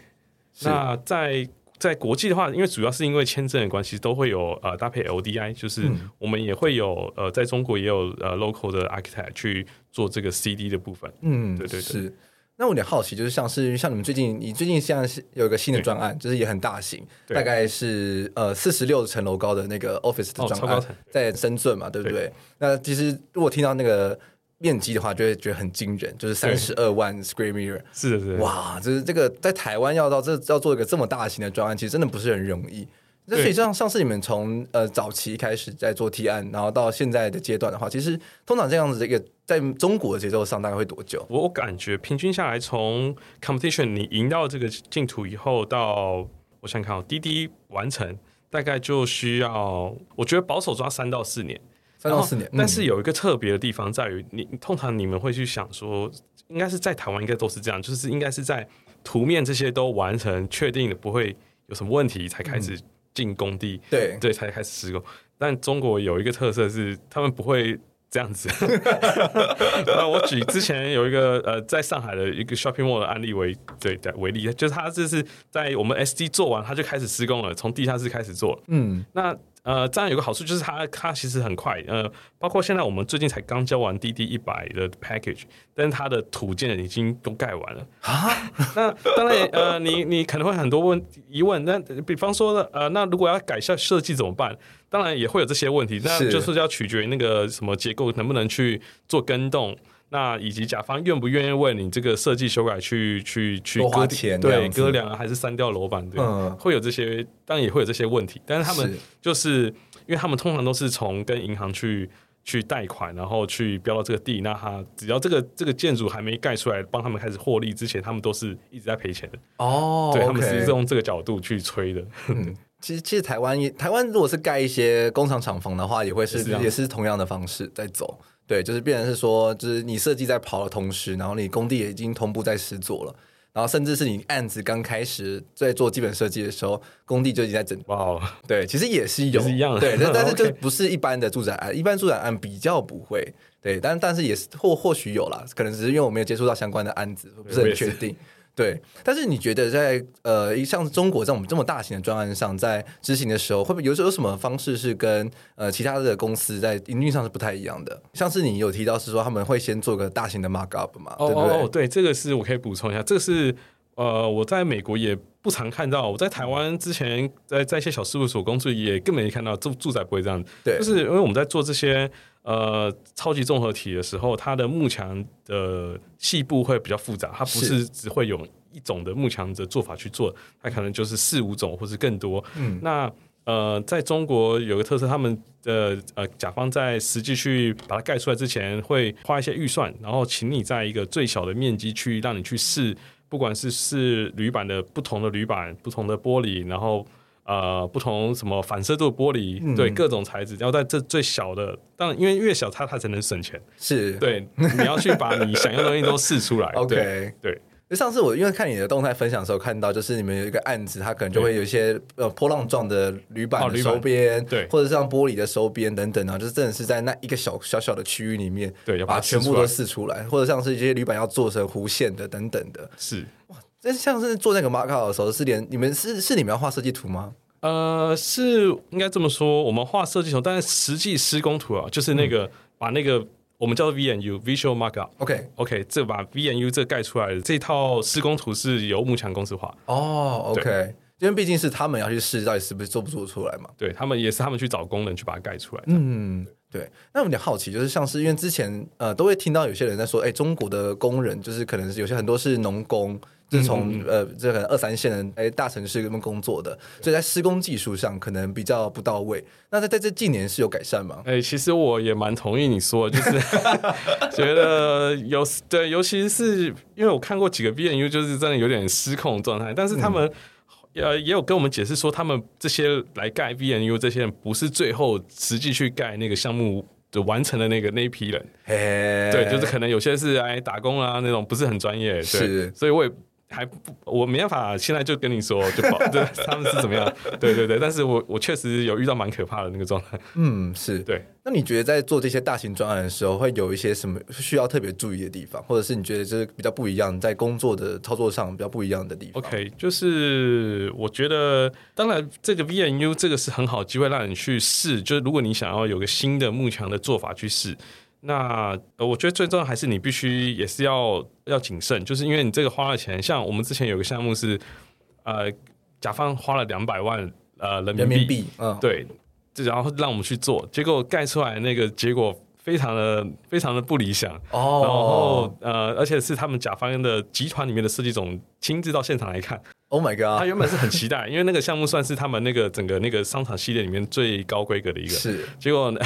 那在在国际的话，因为主要是因为签证的关系，都会有呃搭配 LDI，就是我们也会有呃在中国也有呃 local 的 architect 去做这个 CD 的部分，嗯，对对对。是那我有点好奇，就是像是像你们最近，你最近现在是有一个新的专案，就是也很大型，大概是呃四十六层楼高的那个 office 的专案，在深圳嘛，对不对？那其实如果听到那个面积的话，就会觉得很惊人，就是三十二万 square meter，是的，是的，哇，就是这个在台湾要到这要做一个这么大型的专案，其实真的不是很容易。那所以像上次你们从呃早期开始在做提案，然后到现在的阶段的话，其实通常这样子的一个在中国的节奏上大概会多久？我我感觉平均下来，从 competition 你赢到这个净土以后，到我想看哦，滴滴完成大概就需要，我觉得保守抓三到四年，三到四年。但是有一个特别的地方在于，你通常你们会去想说，应该是在台湾应该都是这样，就是应该是在图面这些都完成确定的不会有什么问题才开始。进工地，对对，才开始施工。但中国有一个特色是，他们不会这样子。那我举之前有一个呃，在上海的一个 shopping mall 的案例为对的为例，就是他这是在我们 SD 做完，他就开始施工了，从地下室开始做。嗯，那。呃，这样有个好处就是它它其实很快，呃，包括现在我们最近才刚交完滴滴一百的 package，但是它的土建已经都盖完了啊。那当然，呃，你你可能会很多问疑问，那比方说呢，呃，那如果要改一下设计怎么办？当然也会有这些问题，那就是要取决于那个什么结构能不能去做更动。那以及甲方愿不愿意为你这个设计修改去去去割钱，对，割梁啊，还是删掉楼板？对，嗯、会有这些，当然也会有这些问题。但是他们就是，是因为他们通常都是从跟银行去去贷款，然后去标到这个地。那他只要这个这个建筑还没盖出来，帮他们开始获利之前，他们都是一直在赔钱的。哦，对他们是用这个角度去吹的。嗯、其实其实台湾也台湾如果是盖一些工厂厂房的话，也会是，是也是同样的方式在走。对，就是变成是说，就是你设计在跑的同时，然后你工地也已经同步在施做了，然后甚至是你案子刚开始在做基本设计的时候，工地就已经在整。哇.对，其实也是有，是一样的。对，但是就不是一般的住宅案，一般住宅案比较不会。对，但但是也是或或许有啦，可能只是因为我没有接触到相关的案子，不是很确定。对，但是你觉得在呃，像中国在我们这么大型的专案上，在执行的时候，会不会有有什么方式是跟呃其他的公司在营运上是不太一样的？像是你有提到是说他们会先做个大型的 mark up 嘛？哦对不对？哦，对，这个是我可以补充一下，这个是呃我在美国也不常看到，我在台湾之前在在一些小事务所工作也更没看到住住宅不会这样子，对，就是因为我们在做这些。呃，超级综合体的时候，它的幕墙的细部会比较复杂，它不是只会有一种的幕墙的做法去做，它可能就是四五种或是更多。嗯，那呃，在中国有个特色，他们的呃甲方在实际去把它盖出来之前，会花一些预算，然后请你在一个最小的面积去让你去试，不管是试铝板的不同的铝板、不同的玻璃，然后。呃，不同什么反射度玻璃，嗯、对各种材质，然后在这最小的，当然因为越小它它才能省钱，是。对，你要去把你想要的东西都试出来。OK，对。上次我因为看你的动态分享的时候，看到就是你们有一个案子，它可能就会有一些呃波浪状的铝板的收边，对、哦，或者像玻璃的收边等等啊，就是真的是在那一个小小小的区域里面，对，要把它全部都试出来，或者像是一些铝板要做成弧线的等等的，是。哇。但是像是做那个 markup 的时候，是连你们是是你们要画设计图吗？呃，是应该这么说，我们画设计图，但是实际施工图啊，就是那个、嗯、把那个我们叫做 VNU Visual Markup。OK OK，这把 VNU 这盖出来的这套施工图是由幕墙公司画。哦，OK，因为毕竟是他们要去试，到底是不是做不做出来嘛？对他们也是他们去找工人去把它盖出来。嗯，对。那我有点好奇，就是像是因为之前呃都会听到有些人在说，哎，中国的工人就是可能是有些很多是农工。是从、嗯、呃，这个二三线的哎大城市里面工作的，所以在施工技术上可能比较不到位。那在在这近年是有改善吗？哎，其实我也蛮同意你说的，就是 觉得有对，尤其是因为我看过几个 BNU，就是真的有点失控状态。但是他们呃，也有跟我们解释说，他们这些来盖 B N U 这些人不是最后实际去盖那个项目就完成的那个那一批人，嘿对，就是可能有些是来打工啊那种，不是很专业，对，是所以我也。还不，我没办法现在就跟你说，就保 对他们是怎么样？对对对，但是我我确实有遇到蛮可怕的那个状态。嗯，是对。那你觉得在做这些大型专案的时候，会有一些什么需要特别注意的地方，或者是你觉得就是比较不一样，在工作的操作上比较不一样的地方？OK，就是我觉得，当然这个 VNU 这个是很好机会让你去试，就是如果你想要有个新的幕墙的做法去试。那呃，我觉得最重要还是你必须也是要要谨慎，就是因为你这个花了钱，像我们之前有个项目是，呃，甲方花了两百万呃人民币，嗯，对，就然后让我们去做，结果盖出来那个结果非常的非常的不理想哦，然后呃，而且是他们甲方的集团里面的设计总亲自到现场来看。Oh my god！他原本是很期待，因为那个项目算是他们那个整个那个商场系列里面最高规格的一个。是，结果呢，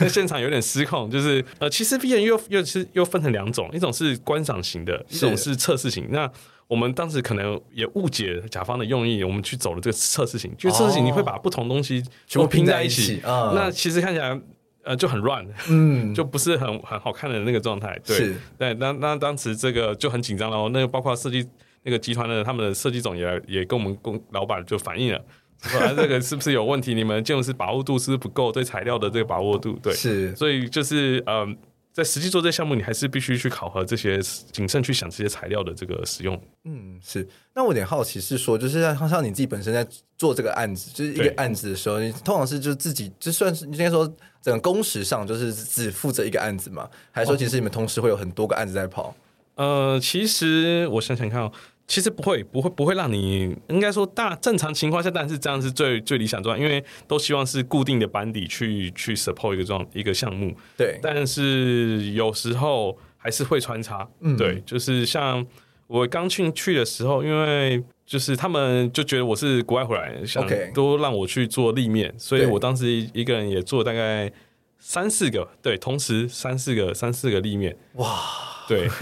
那 现场有点失控，就是呃，其实 VNU 又又是又分成两种，一种是观赏型的，一种是测试型。那我们当时可能也误解甲方的用意，我们去走了这个测试型，就测试型你会把不同东西全部拼在一起，哦、那其实看起来呃就很乱，嗯，就不是很很好看的那个状态。对，对，那那当时这个就很紧张了，那个包括设计。那个集团的他们的设计总也也跟我们公老板就反映了，说这个是不是有问题？你们建筑师把握度是不是不够？对材料的这个把握度，对，是，所以就是嗯，在实际做这项目，你还是必须去考核这些，谨慎去想这些材料的这个使用。嗯，是。那我有点好奇是说，就是像像你自己本身在做这个案子，就是一个案子的时候，你通常是就自己就算是应该说整个工时上就是只负责一个案子嘛，还是说其实你们同时会有很多个案子在跑？呃，其实我想想看哦。其实不会，不会，不会让你应该说大正常情况下，但是这样是最最理想状态，因为都希望是固定的班底去去 support 一个状一个项目。对，但是有时候还是会穿插。嗯，对，就是像我刚去去的时候，因为就是他们就觉得我是国外回来，想都让我去做立面，所以我当时一个人也做大概三四个，对，同时三四个三四个立面。哇，对。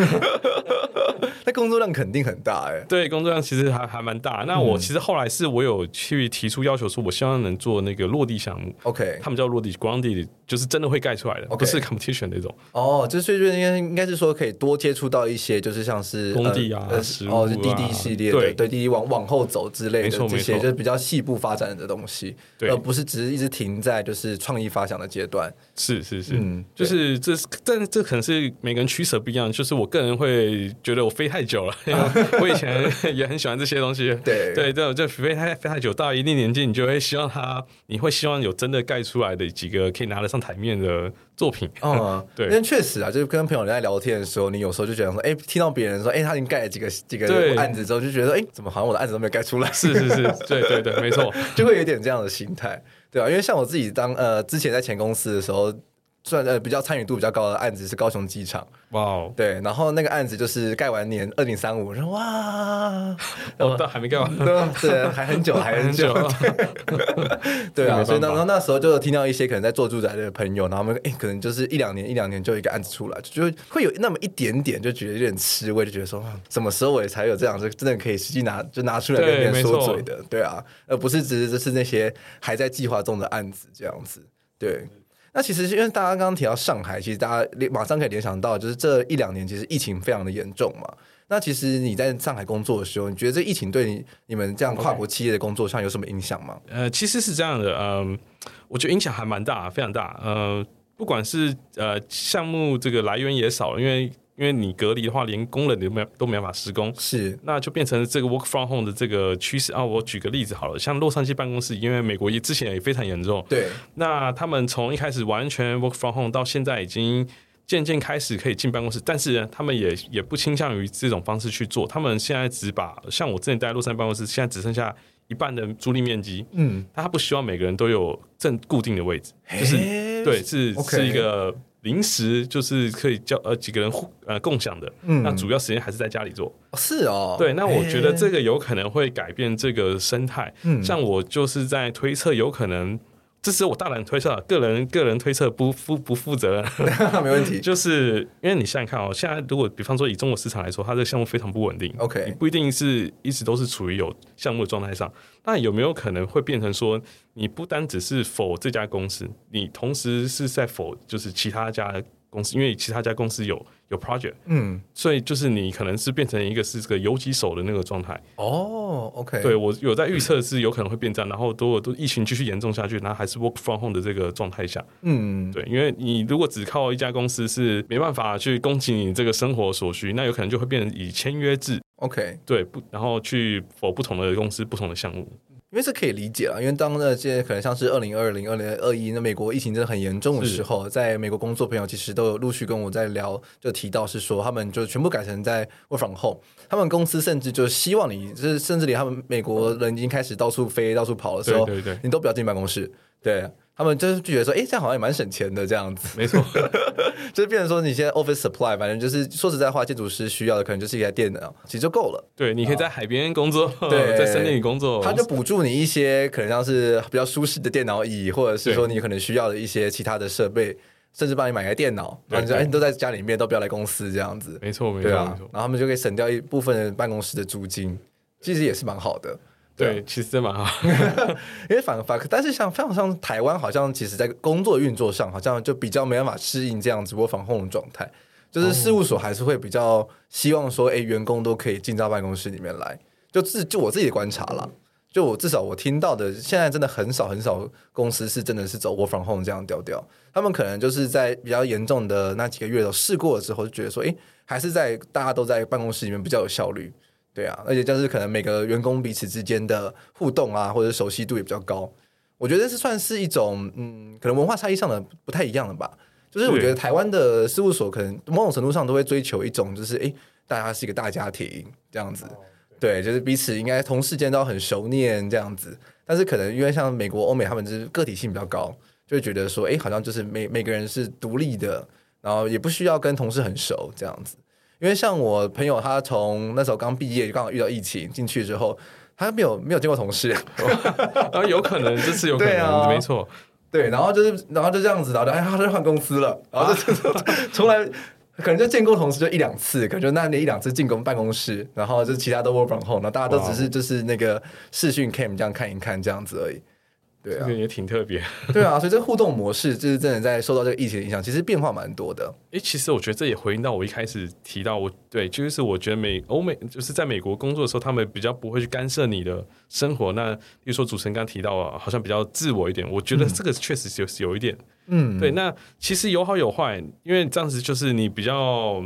那工作量肯定很大哎、欸，对，工作量其实还还蛮大。那我其实后来是我有去提出要求，说我希望能做那个落地项目。OK，他们叫落地 grounded，就是真的会盖出来的，okay. 不是 competition 那种。哦，就是应该应该是说可以多接触到一些，就是像是工地啊，呃、实物啊，哦，是滴滴系列的，对对，滴滴往往后走之类的这些，就是比较细部发展的东西，对，而不是只是一直停在就是创意发想的阶段。是是是，嗯，就是这，但这可能是每个人取舍不一样。就是我个人会觉得我非太久了。我以前也很喜欢这些东西，对对对，就飞太飞太久，到一定年纪，你就会希望他，你会希望有真的盖出来的几个可以拿得上台面的作品。嗯，对，因为确实啊，就是跟朋友在聊天的时候，你有时候就觉得说，哎，听到别人说，哎，他已经盖了几个几个案子之后，就觉得，哎，怎么好像我的案子都没有盖出来？是是是，对对对，没错，就会有点这样的心态，对啊，因为像我自己当呃之前在前公司的时候。算呃比较参与度比较高的案子是高雄机场，哇哦，对，然后那个案子就是盖完年二零三五，然后哇，我到还没盖完，对，还很久，还很久，对啊，所以然后那时候就听到一些可能在做住宅的朋友，然后他们哎可能就是一两年一两年就一个案子出来，就就会有那么一点点就觉得有点吃味，就觉得说什么时候我也才有这样，就真的可以实际拿就拿出来跟别人说嘴的，对啊，而不是只是就是那些还在计划中的案子这样子，对。那其实因为大家刚刚提到上海，其实大家马上可以联想到，就是这一两年其实疫情非常的严重嘛。那其实你在上海工作的时候，你觉得这疫情对你你们这样跨国企业的工作上有什么影响吗.呃，其实是这样的，嗯，我觉得影响还蛮大，非常大。呃，不管是呃项目这个来源也少，因为。因为你隔离的话，连工人都没都没办法施工，是，那就变成这个 work from home 的这个趋势。啊。我举个例子好了，像洛杉矶办公室，因为美国也之前也非常严重，对，那他们从一开始完全 work from home 到现在已经渐渐开始可以进办公室，但是呢，他们也也不倾向于这种方式去做，他们现在只把像我之前待在洛杉矶办公室，现在只剩下一半的租赁面积，嗯，他不希望每个人都有正固定的位置，就是对，是、是一个。临时就是可以叫呃几个人互呃共享的，嗯，那主要时间还是在家里做。是哦，对，那我觉得这个有可能会改变这个生态。嗯，像我就是在推测，有可能这是我大胆推测，个人个人推测不负不负责任，没问题。就是因为你想想看哦，现在如果比方说以中国市场来说，它这个项目非常不稳定，OK，你不一定是一直都是处于有项目的状态上。那有没有可能会变成说，你不单只是否这家公司，你同时是在否就是其他家公司，因为其他家公司有有 project，嗯，所以就是你可能是变成一个是这个游击手的那个状态。哦，OK，对我有在预测是有可能会变这样，然后如果都疫情继续严重下去，然后还是 work from home 的这个状态下，嗯，对，因为你如果只靠一家公司是没办法去供给你这个生活所需，那有可能就会变成以签约制，OK，对不，然后去否不同的公司不同的项目。因为这可以理解啊，因为当那些可能像是二零二零、二零二一，那美国疫情真的很严重的时候，在美国工作朋友其实都有陆续跟我在聊，就提到是说他们就全部改成在 work from home，他们公司甚至就希望你，就是甚至连他们美国人已经开始到处飞、到处跑的时候，对对对，你都不要进办公室，对。他们就是觉得说，哎，这样好像也蛮省钱的，这样子。没错，就是变成说，你现在 office supply，反正就是说实在话，建筑师需要的可能就是一台电脑，其实就够了。对，你可以在海边工作，对，在森林里工作，他就补助你一些可能像是比较舒适的电脑椅，或者是说你可能需要的一些其他的设备，甚至帮你买台电脑，然后你说，哎，你都在家里面，都不要来公司这样子。没错，没错，对啊，然后他们就可以省掉一部分的办公室的租金，其实也是蛮好的。对，其实真蛮好，因为反反，但是像像像台湾，好像其实在工作运作上，好像就比较没办法适应这样子 work from home 的状态。就是事务所还是会比较希望说，哎，员工都可以进到办公室里面来。就自就我自己的观察啦，就我至少我听到的，现在真的很少很少公司是真的是走 work from home 这样调调。他们可能就是在比较严重的那几个月都试过了之后，就觉得说，哎，还是在大家都在办公室里面比较有效率。对啊，而且就是可能每个员工彼此之间的互动啊，或者熟悉度也比较高。我觉得是算是一种嗯，可能文化差异上的不太一样的吧。就是我觉得台湾的事务所可能某种程度上都会追求一种，就是诶，大家是一个大家庭这样子。对，就是彼此应该同事间都很熟稔这样子。但是可能因为像美国、欧美，他们就是个体性比较高，就会觉得说，诶，好像就是每每个人是独立的，然后也不需要跟同事很熟这样子。因为像我朋友，他从那时候刚毕业，就刚好遇到疫情进去之后，他没有没有见过同事，然 后有可能这次有可能，啊、没错，对，然后就是然后就这样子，然后就哎，他就换公司了，然后就 从来可能就见过同事就一两次，可能就那那一两次进公办公室，然后就其他都 work from home，那大家都只是就是那个视讯 cam 这样看一看这样子而已。对啊，也挺特别。对啊，所以这个互动模式就是真的在受到这个疫情的影响，其实变化蛮多的。诶，其实我觉得这也回应到我一开始提到我，我对，就是我觉得美欧美就是在美国工作的时候，他们比较不会去干涉你的生活。那比如说主持人刚提到啊，好像比较自我一点，我觉得这个确实就是有一点，嗯，对。那其实有好有坏，因为这样子就是你比较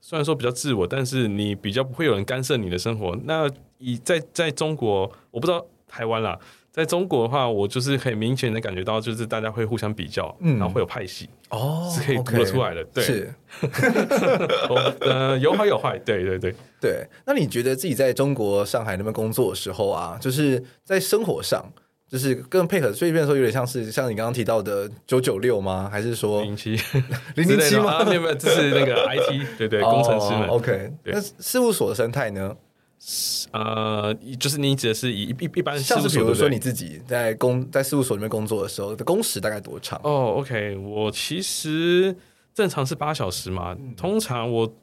虽然说比较自我，但是你比较不会有人干涉你的生活。那以在在中国，我不知道台湾啦。在中国的话，我就是可以明显的感觉到，就是大家会互相比较，嗯、然后会有派系哦，是可以读得出来的。对，是，呃，有好有坏，对对对 对。那你觉得自己在中国上海那边工作的时候啊，就是在生活上，就是更配合，所以变成说有点像是像你刚刚提到的九九六吗？还是说零七 零零七吗？没有没有，这是那个 IT，对对，工程师们。OK，那事务所的生态呢？呃，就是你指的是以一一般事务所，像是比如说你自己在工在事务所里面工作的时候的工时大概多长？哦，OK，我其实正常是八小时嘛，嗯、通常我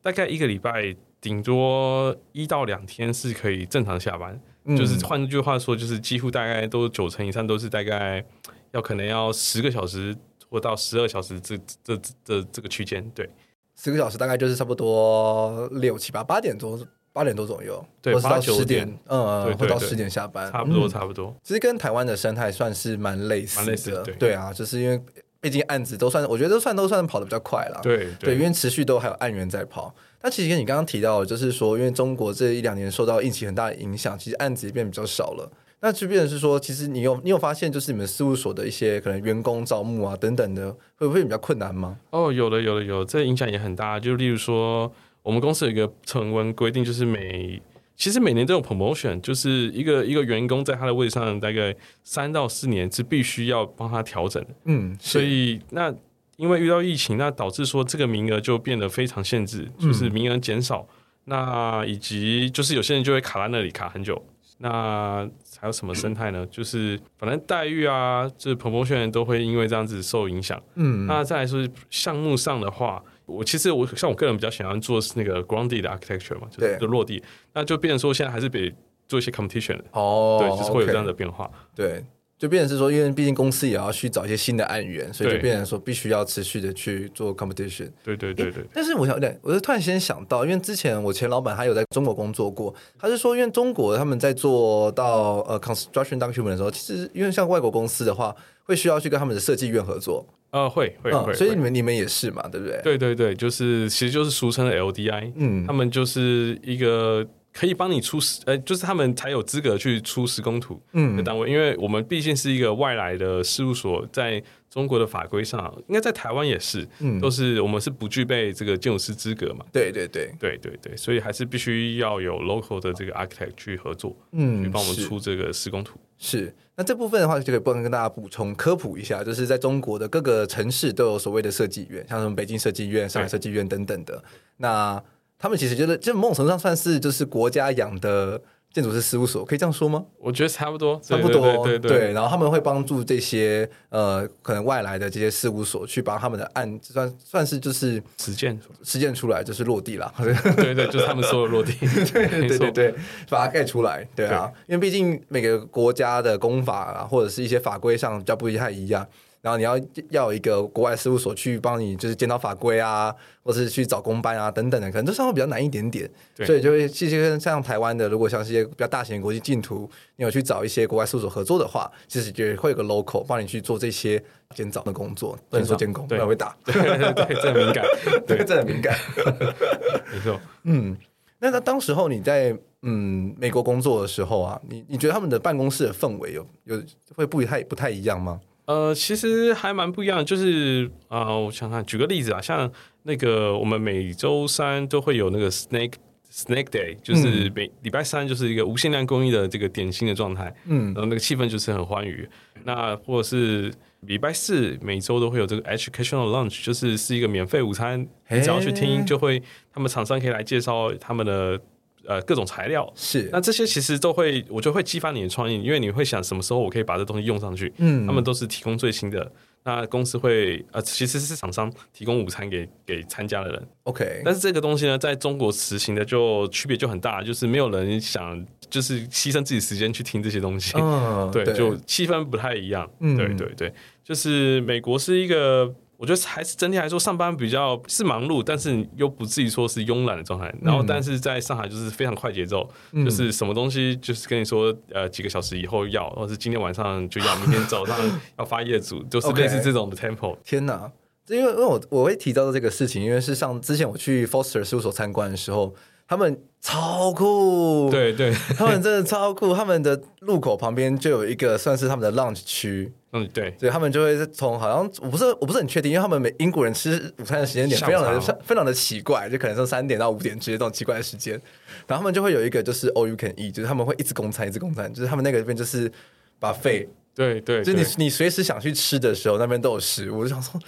大概一个礼拜顶多一到两天是可以正常下班，嗯、就是换句话说，就是几乎大概都九成以上都是大概要可能要十个小时或到十二小时这这这这这个区间，对，十个小时大概就是差不多六七八八点多。八点多左右，对，或是到十点，点嗯，对对对，或到十点下班，差不多，差不多。其实跟台湾的生态算是蛮类似的，似的对，对啊，就是因为毕竟案子都算，我觉得都算都算跑的比较快了，对对，因为持续都还有案源在跑。但其实跟你刚刚提到的，就是说，因为中国这一两年受到疫情很大的影响，其实案子也变比较少了。那就变成是说，其实你有你有发现，就是你们事务所的一些可能员工招募啊等等的，会不会比较困难吗？哦，有的，有的，有的，这影响也很大。就例如说，我们公司有一个成文规定，就是每其实每年都有 promotion，就是一个一个员工在他的位置上大概三到四年是必须要帮他调整。嗯，所以那因为遇到疫情，那导致说这个名额就变得非常限制，就是名额减少。嗯、那以及就是有些人就会卡在那里卡很久。那还有什么生态呢？就是反正待遇啊，就是 promotion 都会因为这样子受影响。嗯，那再来说项目上的话，我其实我像我个人比较喜欢做是那个 grounded architecture 嘛，就是就落地，那就变成说现在还是得做一些 competition 哦，对，就是会有这样的变化，对。就变成是说，因为毕竟公司也要去找一些新的案源，所以就变成说必须要持续的去做 competition。对对对对。但是我想，对，我就突然先想到，因为之前我前老板他有在中国工作过，他是说，因为中国他们在做到呃 construction document 的时候，其实因为像外国公司的话，会需要去跟他们的设计院合作。呃，会会会。所以你们你们也是嘛，对不对？对对对，就是其实就是俗称的 LDI，嗯，他们就是一个。可以帮你出施，呃，就是他们才有资格去出施工图的单位，嗯，因为我们毕竟是一个外来的事务所，在中国的法规上，应该在台湾也是，嗯，都是我们是不具备这个建筑师资格嘛，对对对。对对对，所以还是必须要有 local 的这个 architect 去合作，嗯，去帮我们出这个施工图。是，是，那这部分的话，就可以不能跟大家补充科普一下，就是在中国的各个城市都有所谓的设计院，像什么北京设计院、上海设计院等等的，那。他们其实觉得，就某种程度上算是就是国家养的建筑师事务所，可以这样说吗？我觉得差不多，差不多，对对。然后他们会帮助这些呃，可能外来的这些事务所去把他们的案，算算是就是实践实践出来，就是落地了。对对，就是他们说的落地。对对对对，把它盖出来。对啊，对，因为毕竟每个国家的公法啊，或者是一些法规上比较不太一样。然后你要要有一个国外事务所去帮你，就是检讨法规啊，或是去找公班啊等等的，可能这稍微比较难一点点。所以就会其实像台湾的，如果像是一些比较大型的国际竞图，你有去找一些国外事务所合作的话，其实也会有个 local 帮你去做这些监造的工作，不能说监工，不然会打。对对对，这很敏感，对，这很敏感。没错，嗯，那那当时候你在嗯美国工作的时候啊，你你觉得他们的办公室的氛围有有会不太不太一样吗？呃，其实还蛮不一样的，就是啊、呃，我想看，举个例子啊，像那个我们每周三都会有那个 Snake Snake Day，就是每礼拜三就是一个无限量供应的这个点心的状态，嗯，然后那个气氛就是很欢愉。那或者是礼拜四每周都会有这个 Educational Lunch，就是是一个免费午餐，你只要去听，就会他们厂商可以来介绍他们的。呃，各种材料是，那这些其实都会，我就会激发你的创意，因为你会想什么时候我可以把这东西用上去。嗯，他们都是提供最新的，那公司会呃，其实是厂商提供午餐给给参加的人。OK，但是这个东西呢，在中国实行的就区别就很大，就是没有人想就是牺牲自己时间去听这些东西。嗯，对，对就气氛不太一样。嗯，对对对，就是美国是一个。我觉得还是整体来说，上班比较是忙碌，但是又不至于说是慵懒的状态。然后，但是在上海就是非常快节奏，嗯，就是什么东西就是跟你说，呃，几个小时以后要，或者是今天晚上就要，明天早上 要发业主，就是类似这种的 tempo。天哪！因为因为我我会提到的这个事情，因为是上之前我去 Foster 事务所参观的时候。他们超酷，对对，他们真的超酷。他们的路口旁边就有一个算是他们的 lunch 区，嗯，对，所以他们就会从好像我不是我不是很确定，因为他们每英国人吃午餐的时间点非常的非常的奇怪，就可能从三点到五点之间这种奇怪的时间，然后他们就会有一个就是 all you can eat，就是他们会一直供餐一直供餐，就是他们那个边就是 buffet。对对，就你你随时想去吃的时候，那边都有食物。我就想说，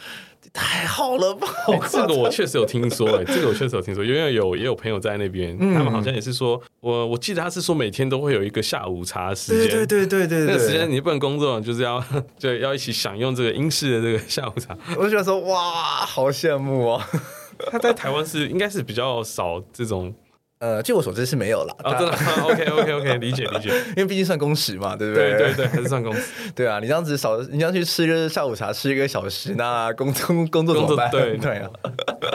太好了吧！欸、这个我确实有听说、欸，哎，这个我确实有听说，因为有也有朋友在那边、嗯，他们好像也是说，我我记得他是说每天都会有一个下午茶时间，对对对对对，那个时间你不能工作，就是要 就要一起享用这个英式的这个下午茶。我就觉得说，哇，好羡慕哦！他在台湾是应该是比较少这种。呃，据我所知是没有了。啊、哦，真的？OK OK OK，理解理解。因为毕竟算工时嘛，对不对？对对对，还是算工时。对啊，你这样子少，你要去吃个下午茶，吃一个小时，那工作工作怎么办？对 对啊，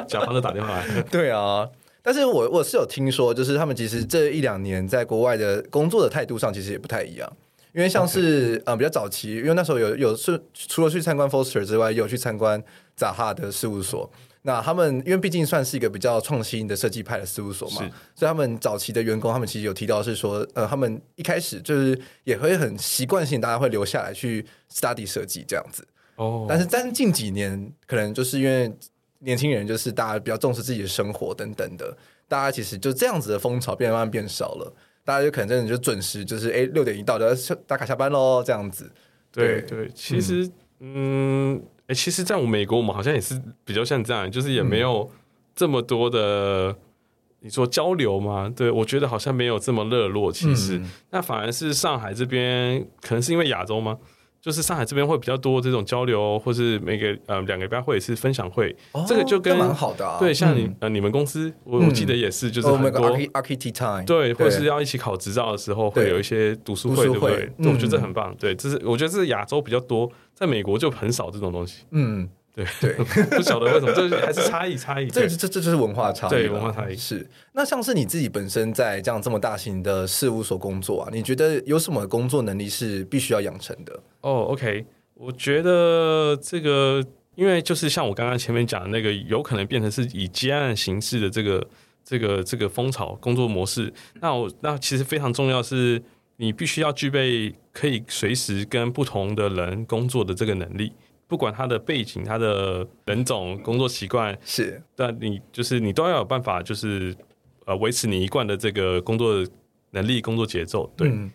甲方都打电话来。对啊，但是我我是有听说，就是他们其实这一两年在国外的工作的态度上，其实也不太一样。因为像是.呃比较早期，因为那时候有有是除了去参观 Foster 之外，有去参观 Zaha 的事务所。那他们因为毕竟算是一个比较创新的设计派的事务所嘛，所以他们早期的员工，他们其实有提到是说，呃，他们一开始就是也会很习惯性，大家会留下来去 study 设计这样子。哦，但是在近几年，可能就是因为年轻人就是大家比较重视自己的生活等等的，大家其实就这样子的风潮变慢慢变少了，大家就可能真的就准时就是哎六点一到就要打卡下班喽这样子。对对，对，其实嗯。嗯哎、欸，其实，在我美国，我们好像也是比较像这样，就是也没有这么多的你说交流吗？对，我觉得好像没有这么热络。其实，嗯、那反而是上海这边，可能是因为亚洲吗？就是上海这边会比较多这种交流，或是每个呃两个礼拜会是分享会，哦、这个就跟蛮好的、啊。对，像你、嗯、呃你们公司，我我记得也是，就是很多、哦、Archi Tea Time，对，或是要一起考执照的时候，会有一些读书会，对不对？嗯、我觉得这很棒。对，这是我觉得这是亚洲比较多，在美国就很少这种东西。嗯。对对，不晓得为什么，这还是差异差异。这这这就是文化差异，对文化差异是。那像是你自己本身在这样这么大型的事务所工作啊，你觉得有什么工作能力是必须要养成的？哦、oh,，OK，我觉得这个，因为就是像我刚刚前面讲的那个，有可能变成是以接案形式的这个这个这个风潮工作模式。那我那其实非常重要是，你必须要具备可以随时跟不同的人工作的这个能力。不管他的背景、他的人种、工作习惯是，但你就是你都要有办法，就是呃维持你一贯的这个工作能力、工作节奏。对，嗯、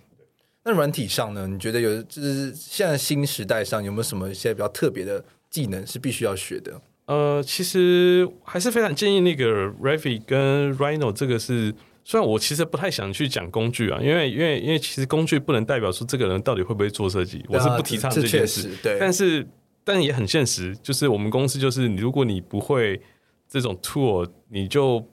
那软体上呢？你觉得有就是现在新时代上有没有什么一些比较特别的技能是必须要学的？呃，其实还是非常建议那个 Revit 跟 Rhino 这个是，虽然我其实不太想去讲工具啊，因为因为因为其实工具不能代表说这个人到底会不会做设计，我是不提倡这件事。对，但是。但也很现实，就是我们公司就是，如果你不会这种 tool，你就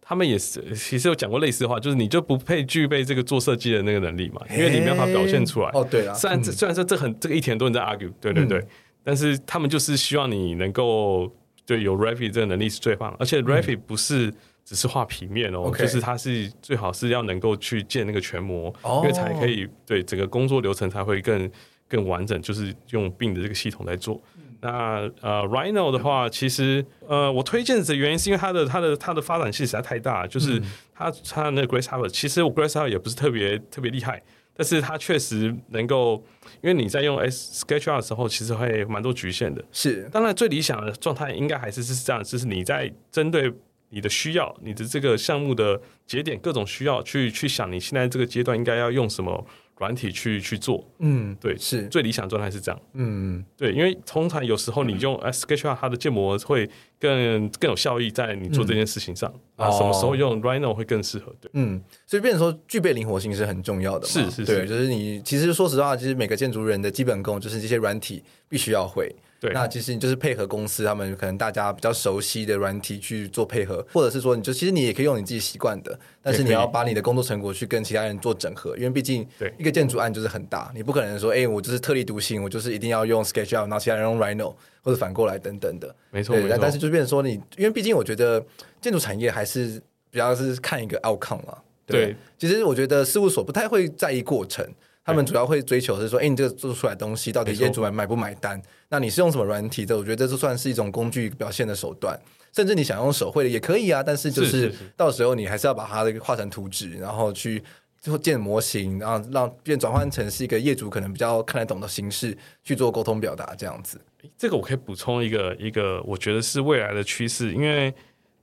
他们也是其实有讲过类似的话，就是你就不配具备这个做设计的那个能力嘛，因为你没办法表现出来。哦，对啊，虽然这虽然说这很这个一天都在 argue，对对对，但是他们就是希望你能够对有 Revit 这个能力是最棒，而且 Revit 不是只是画平面哦，就是它是最好是要能够去建那个全模，因为才可以对整个工作流程才会更。更完整，就是用 BIM 的这个系统来做。嗯、那呃，Rhino 的话，其实呃，我推荐的原因是因为它的它的它的发展性实在太大，就是它它那个 Grasshopper，其实我 Grasshopper 也不是特别特别厉害，但是它确实能够，因为你在用 SketchUp 的时候，其实会蛮多局限的。是，当然最理想的状态应该还是是这样，就是你在针对你的需要，你的这个项目的节点各种需要，去去想你现在这个阶段应该要用什么。软体去去做，嗯，对，是。最理想状态是这样，嗯，对，因为通常有时候你用 SketchUp 它的建模会更更有效益在你做这件事情上，啊，什么时候用 Rhino 会更适合？对，嗯，所以变成说具备灵活性是很重要的，是是，对，就是你其实说实话，其实每个建筑人的基本功就是这些软体必须要会。对，那其实你就是配合公司，他们可能大家比较熟悉的软体去做配合，或者是说，你就其实你也可以用你自己习惯的，但是你要把你的工作成果去跟其他人做整合，因为毕竟一个建筑案就是很大，你不可能说，哎、欸，我就是特立独行，我就是一定要用 SketchUp，然后其他人用 Rhino，或者反过来等等的。没错。但是就变成说你，因为毕竟我觉得建筑产业还是比较是看一个 outcome 嘛。对，对，其实我觉得事务所不太会在意过程。他们主要会追求是说，哎、欸，你这个做出来的东西到底业主买买不买单？那你是用什么软体的？我觉得这算是一种工具表现的手段，甚至你想用手绘的也可以啊。但是就是到时候你还是要把它画成图纸，然后去最后建模型，然后让变转换成是一个业主可能比较看得懂的形式去做沟通表达这样子。这个我可以补充一个一个，我觉得是未来的趋势，因为。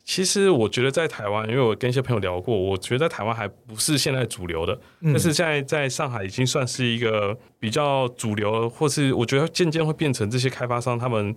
其实我觉得在台湾，因为我跟一些朋友聊过，我觉得在台湾还不是现在主流的，嗯、但是现在在上海已经算是一个比较主流，或是我觉得渐渐会变成这些开发商他们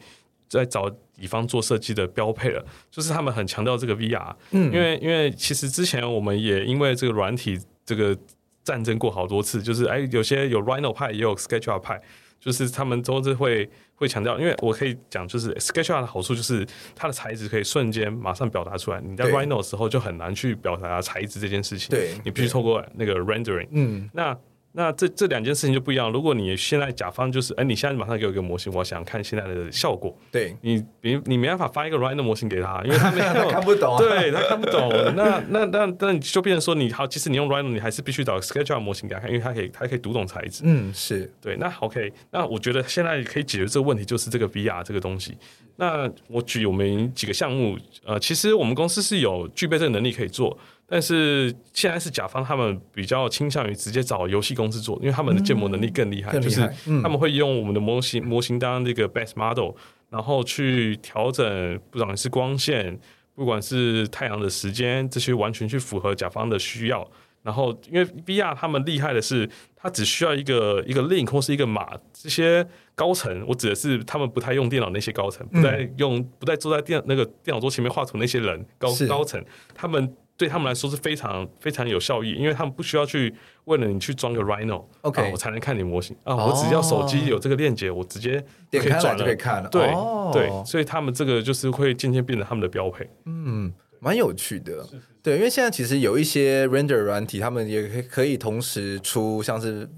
在找乙方做设计的标配了，就是他们很强调这个 VR，嗯，因为因为其实之前我们也因为这个软体这个战争过好多次，就是哎有些有 Rhino 派也有 SketchUp 派。就是他们都是会会强调，因为我可以讲，就是 SketchUp 的好处就是它的材质可以瞬间马上表达出来，你在 Rhino 的时候就很难去表达材质这件事情，对，你必须透过那个 rendering，嗯，那。那这这两件事情就不一样。如果你现在甲方就是，哎，你现在马上给我一个模型，我想看现在的效果。对，你你你没办法发一个 Rhino 模型给他，因为他没有 他看不懂，啊，对他看不懂。那那那那你就变成说，你好，即使你用 Rhino，你还是必须找 SketchUp 模型给他看，因为他可以他可以读懂材质。嗯，是对。那 OK，那我觉得现在可以解决这个问题，就是这个 VR 这个东西。那我举我们几个项目，呃，其实我们公司是有具备这个能力可以做。但是现在是甲方，他们比较倾向于直接找游戏公司做，因为他们的建模能力更厉害，嗯、就是他们会用我们的模型模型当那个 base model，然后去调整，不管是光线，不管是太阳的时间，这些完全去符合甲方的需要。然后因为 VR 他们厉害的是，他只需要一个一个 link 或是一个码，这些高层，我指的是他们不太用电脑那些高层，不太用不太坐在电那个电脑桌前面画图那些人高高层，他们。对他们来说是非常非常有效益，因为他们不需要去为了你去装个 Rhino，OK，、啊、我才能看你模型啊，我只要手机有这个链接，我直接点开了就可以看了。对、哦、对，所以他们这个就是会渐渐变成他们的标配。嗯，蛮有趣的。对，因为现在其实有一些 render 软体，他们也可以可以同时出像是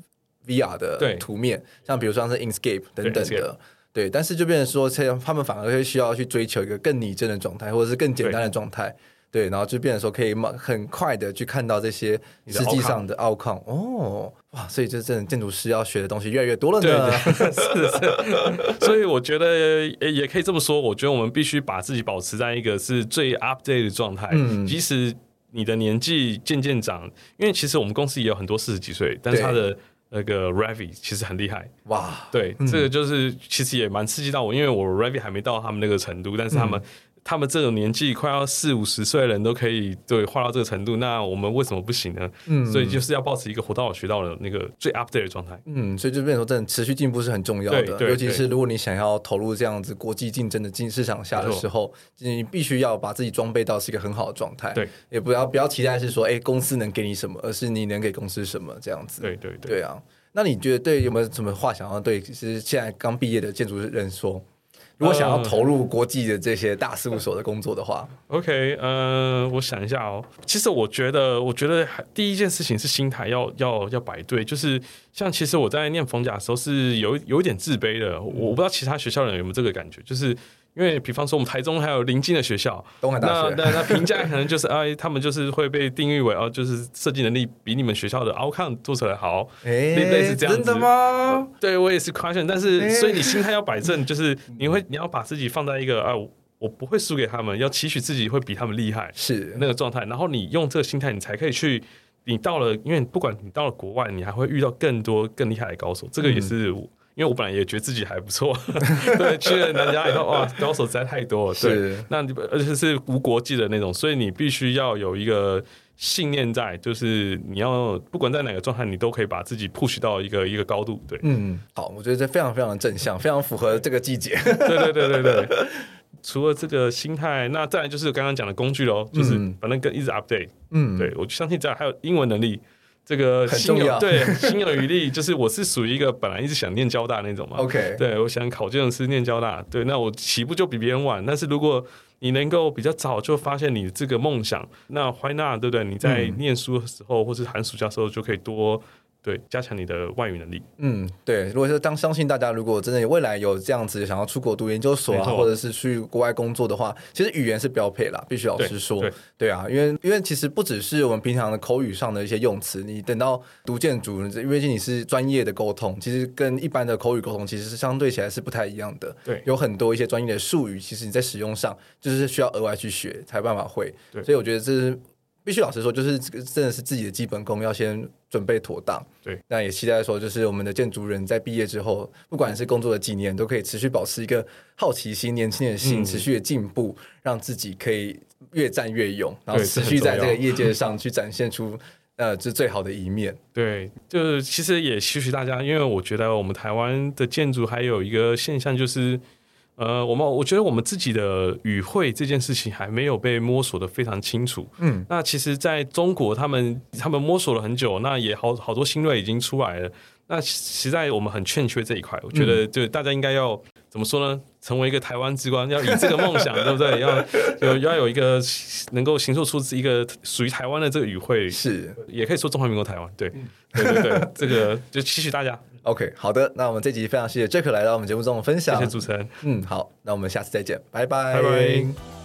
VR 的图面，像比如说像是 Inkscape 等等的。对，但是就变成说，这他们反而会需要去追求一个更拟真的状态，或者是更简单的状态。对，然后就变成说，可以很快的去看到这些实际上的 outcome。哦，哇，所以这真的建筑师要学的东西越来越多了呢。对对是 是，所以我觉得也可以这么说，我觉得我们必须把自己保持在一个是最 update 的状态，嗯，即使你的年纪渐渐长，因为其实我们公司也有很多四十几岁，但是他的。那个 Revit 其实很厉害哇，对，嗯、这个就是其实也蛮刺激到我，因为我 Revit 还没到他们那个程度，但是他们、嗯、他们这种年纪快要四五十岁的人都可以对画到这个程度，那我们为什么不行呢？嗯，所以就是要保持一个活到老学到的那个最 update 的状态。嗯，所以就变成说，真的持续进步是很重要的，尤其是如果你想要投入这样子国际竞争的竞市场下的时候，你必须要把自己装备到是一个很好的状态。对，也不要不要期待是说，哎，公司能给你什么，而是你能给公司什么这样子。对对对，对啊。那你觉得对有没有什么话想要对其实现在刚毕业的建筑人说？如果想要投入国际的这些大事务所的工作的话，OK，呃，我想一下哦。其实我觉得，我觉得第一件事情是心态要要要摆对。就是像其实我在念逢甲的时候是有有一点自卑的。我不知道其他学校的人有没有这个感觉，就是。因为，比方说，我们台中还有邻近的学校，东海大学，那那那评价可能就是，哎，他们就是会被定义为哦，就是设计能力比你们学校的 outcome 做出来好，哎，类似这样子。真的吗？对，我也是夸奖，但是 所以你心态要摆正，就是你会你要把自己放在一个啊，我不会输给他们，要期许自己会比他们厉害，是那个状态。然后你用这个心态，你才可以去，你到了，因为不管你到了国外，你还会遇到更多更厉害的高手，这个也是。因为我本来也觉得自己还不错，对，去了南加以后，哇，高手实在太多了，对，是。那而且是无国际的那种，所以你必须要有一个信念在，就是你要不管在哪个状态，你都可以把自己 push 到一个一个高度，对，嗯，好，我觉得这非常非常的正向，非常符合这个季节，对对对对对。除了这个心态，那再来就是刚刚讲的工具喽，就是反正跟一直 update，嗯，对我相信这样还有英文能力。这个心有对心有余力，就是我是属于一个本来一直想念交大那种嘛。OK，对我想考建筑师念交大，对，那我起步就比别人晚。但是如果你能够比较早就发现你这个梦想，那 why not，对不对？你在念书的时候，或是寒暑假的时候就可以多。对，加强你的外语能力。嗯，对。如果是当相信大家，如果真的未来有这样子想要出国读研究所啊，或者是去国外工作的话，其实语言是标配啦，必须老实说。对，对，对啊，因为因为其实不只是我们平常的口语上的一些用词，你等到读建筑，因为你是专业的沟通，其实跟一般的口语沟通其实是相对起来是不太一样的。对，有很多一些专业的术语，其实你在使用上就是需要额外去学才有办法会。对，所以我觉得这是。必须老实说，就是这个真的是自己的基本功要先准备妥当。对，那也期待说，就是我们的建筑人在毕业之后，不管是工作的几年，都可以持续保持一个好奇心、年轻的心，持续的进步，嗯、让自己可以越战越勇，然后持续在这个业界上去展现出呃这最好的一面。对，就是其实也期许大家，因为我觉得我们台湾的建筑还有一个现象就是。呃，我们我觉得我们自己的语汇这件事情还没有被摸索的非常清楚。嗯，那其实在中国，他们他们摸索了很久，那也好好多新锐已经出来了。那实在我们很欠缺这一块，我觉得就大家应该要怎么说呢？成为一个台湾之光，要以这个梦想，对不对？要有要有一个能够形塑出一个属于台湾的这个语汇，是也可以说中华民国台湾。对，对对对，这个就期许大家。OK，好的，那我们这集非常谢谢 Jack 来到我们节目中的分享，谢谢主持人。嗯，好，那我们下次再见，拜拜，拜拜。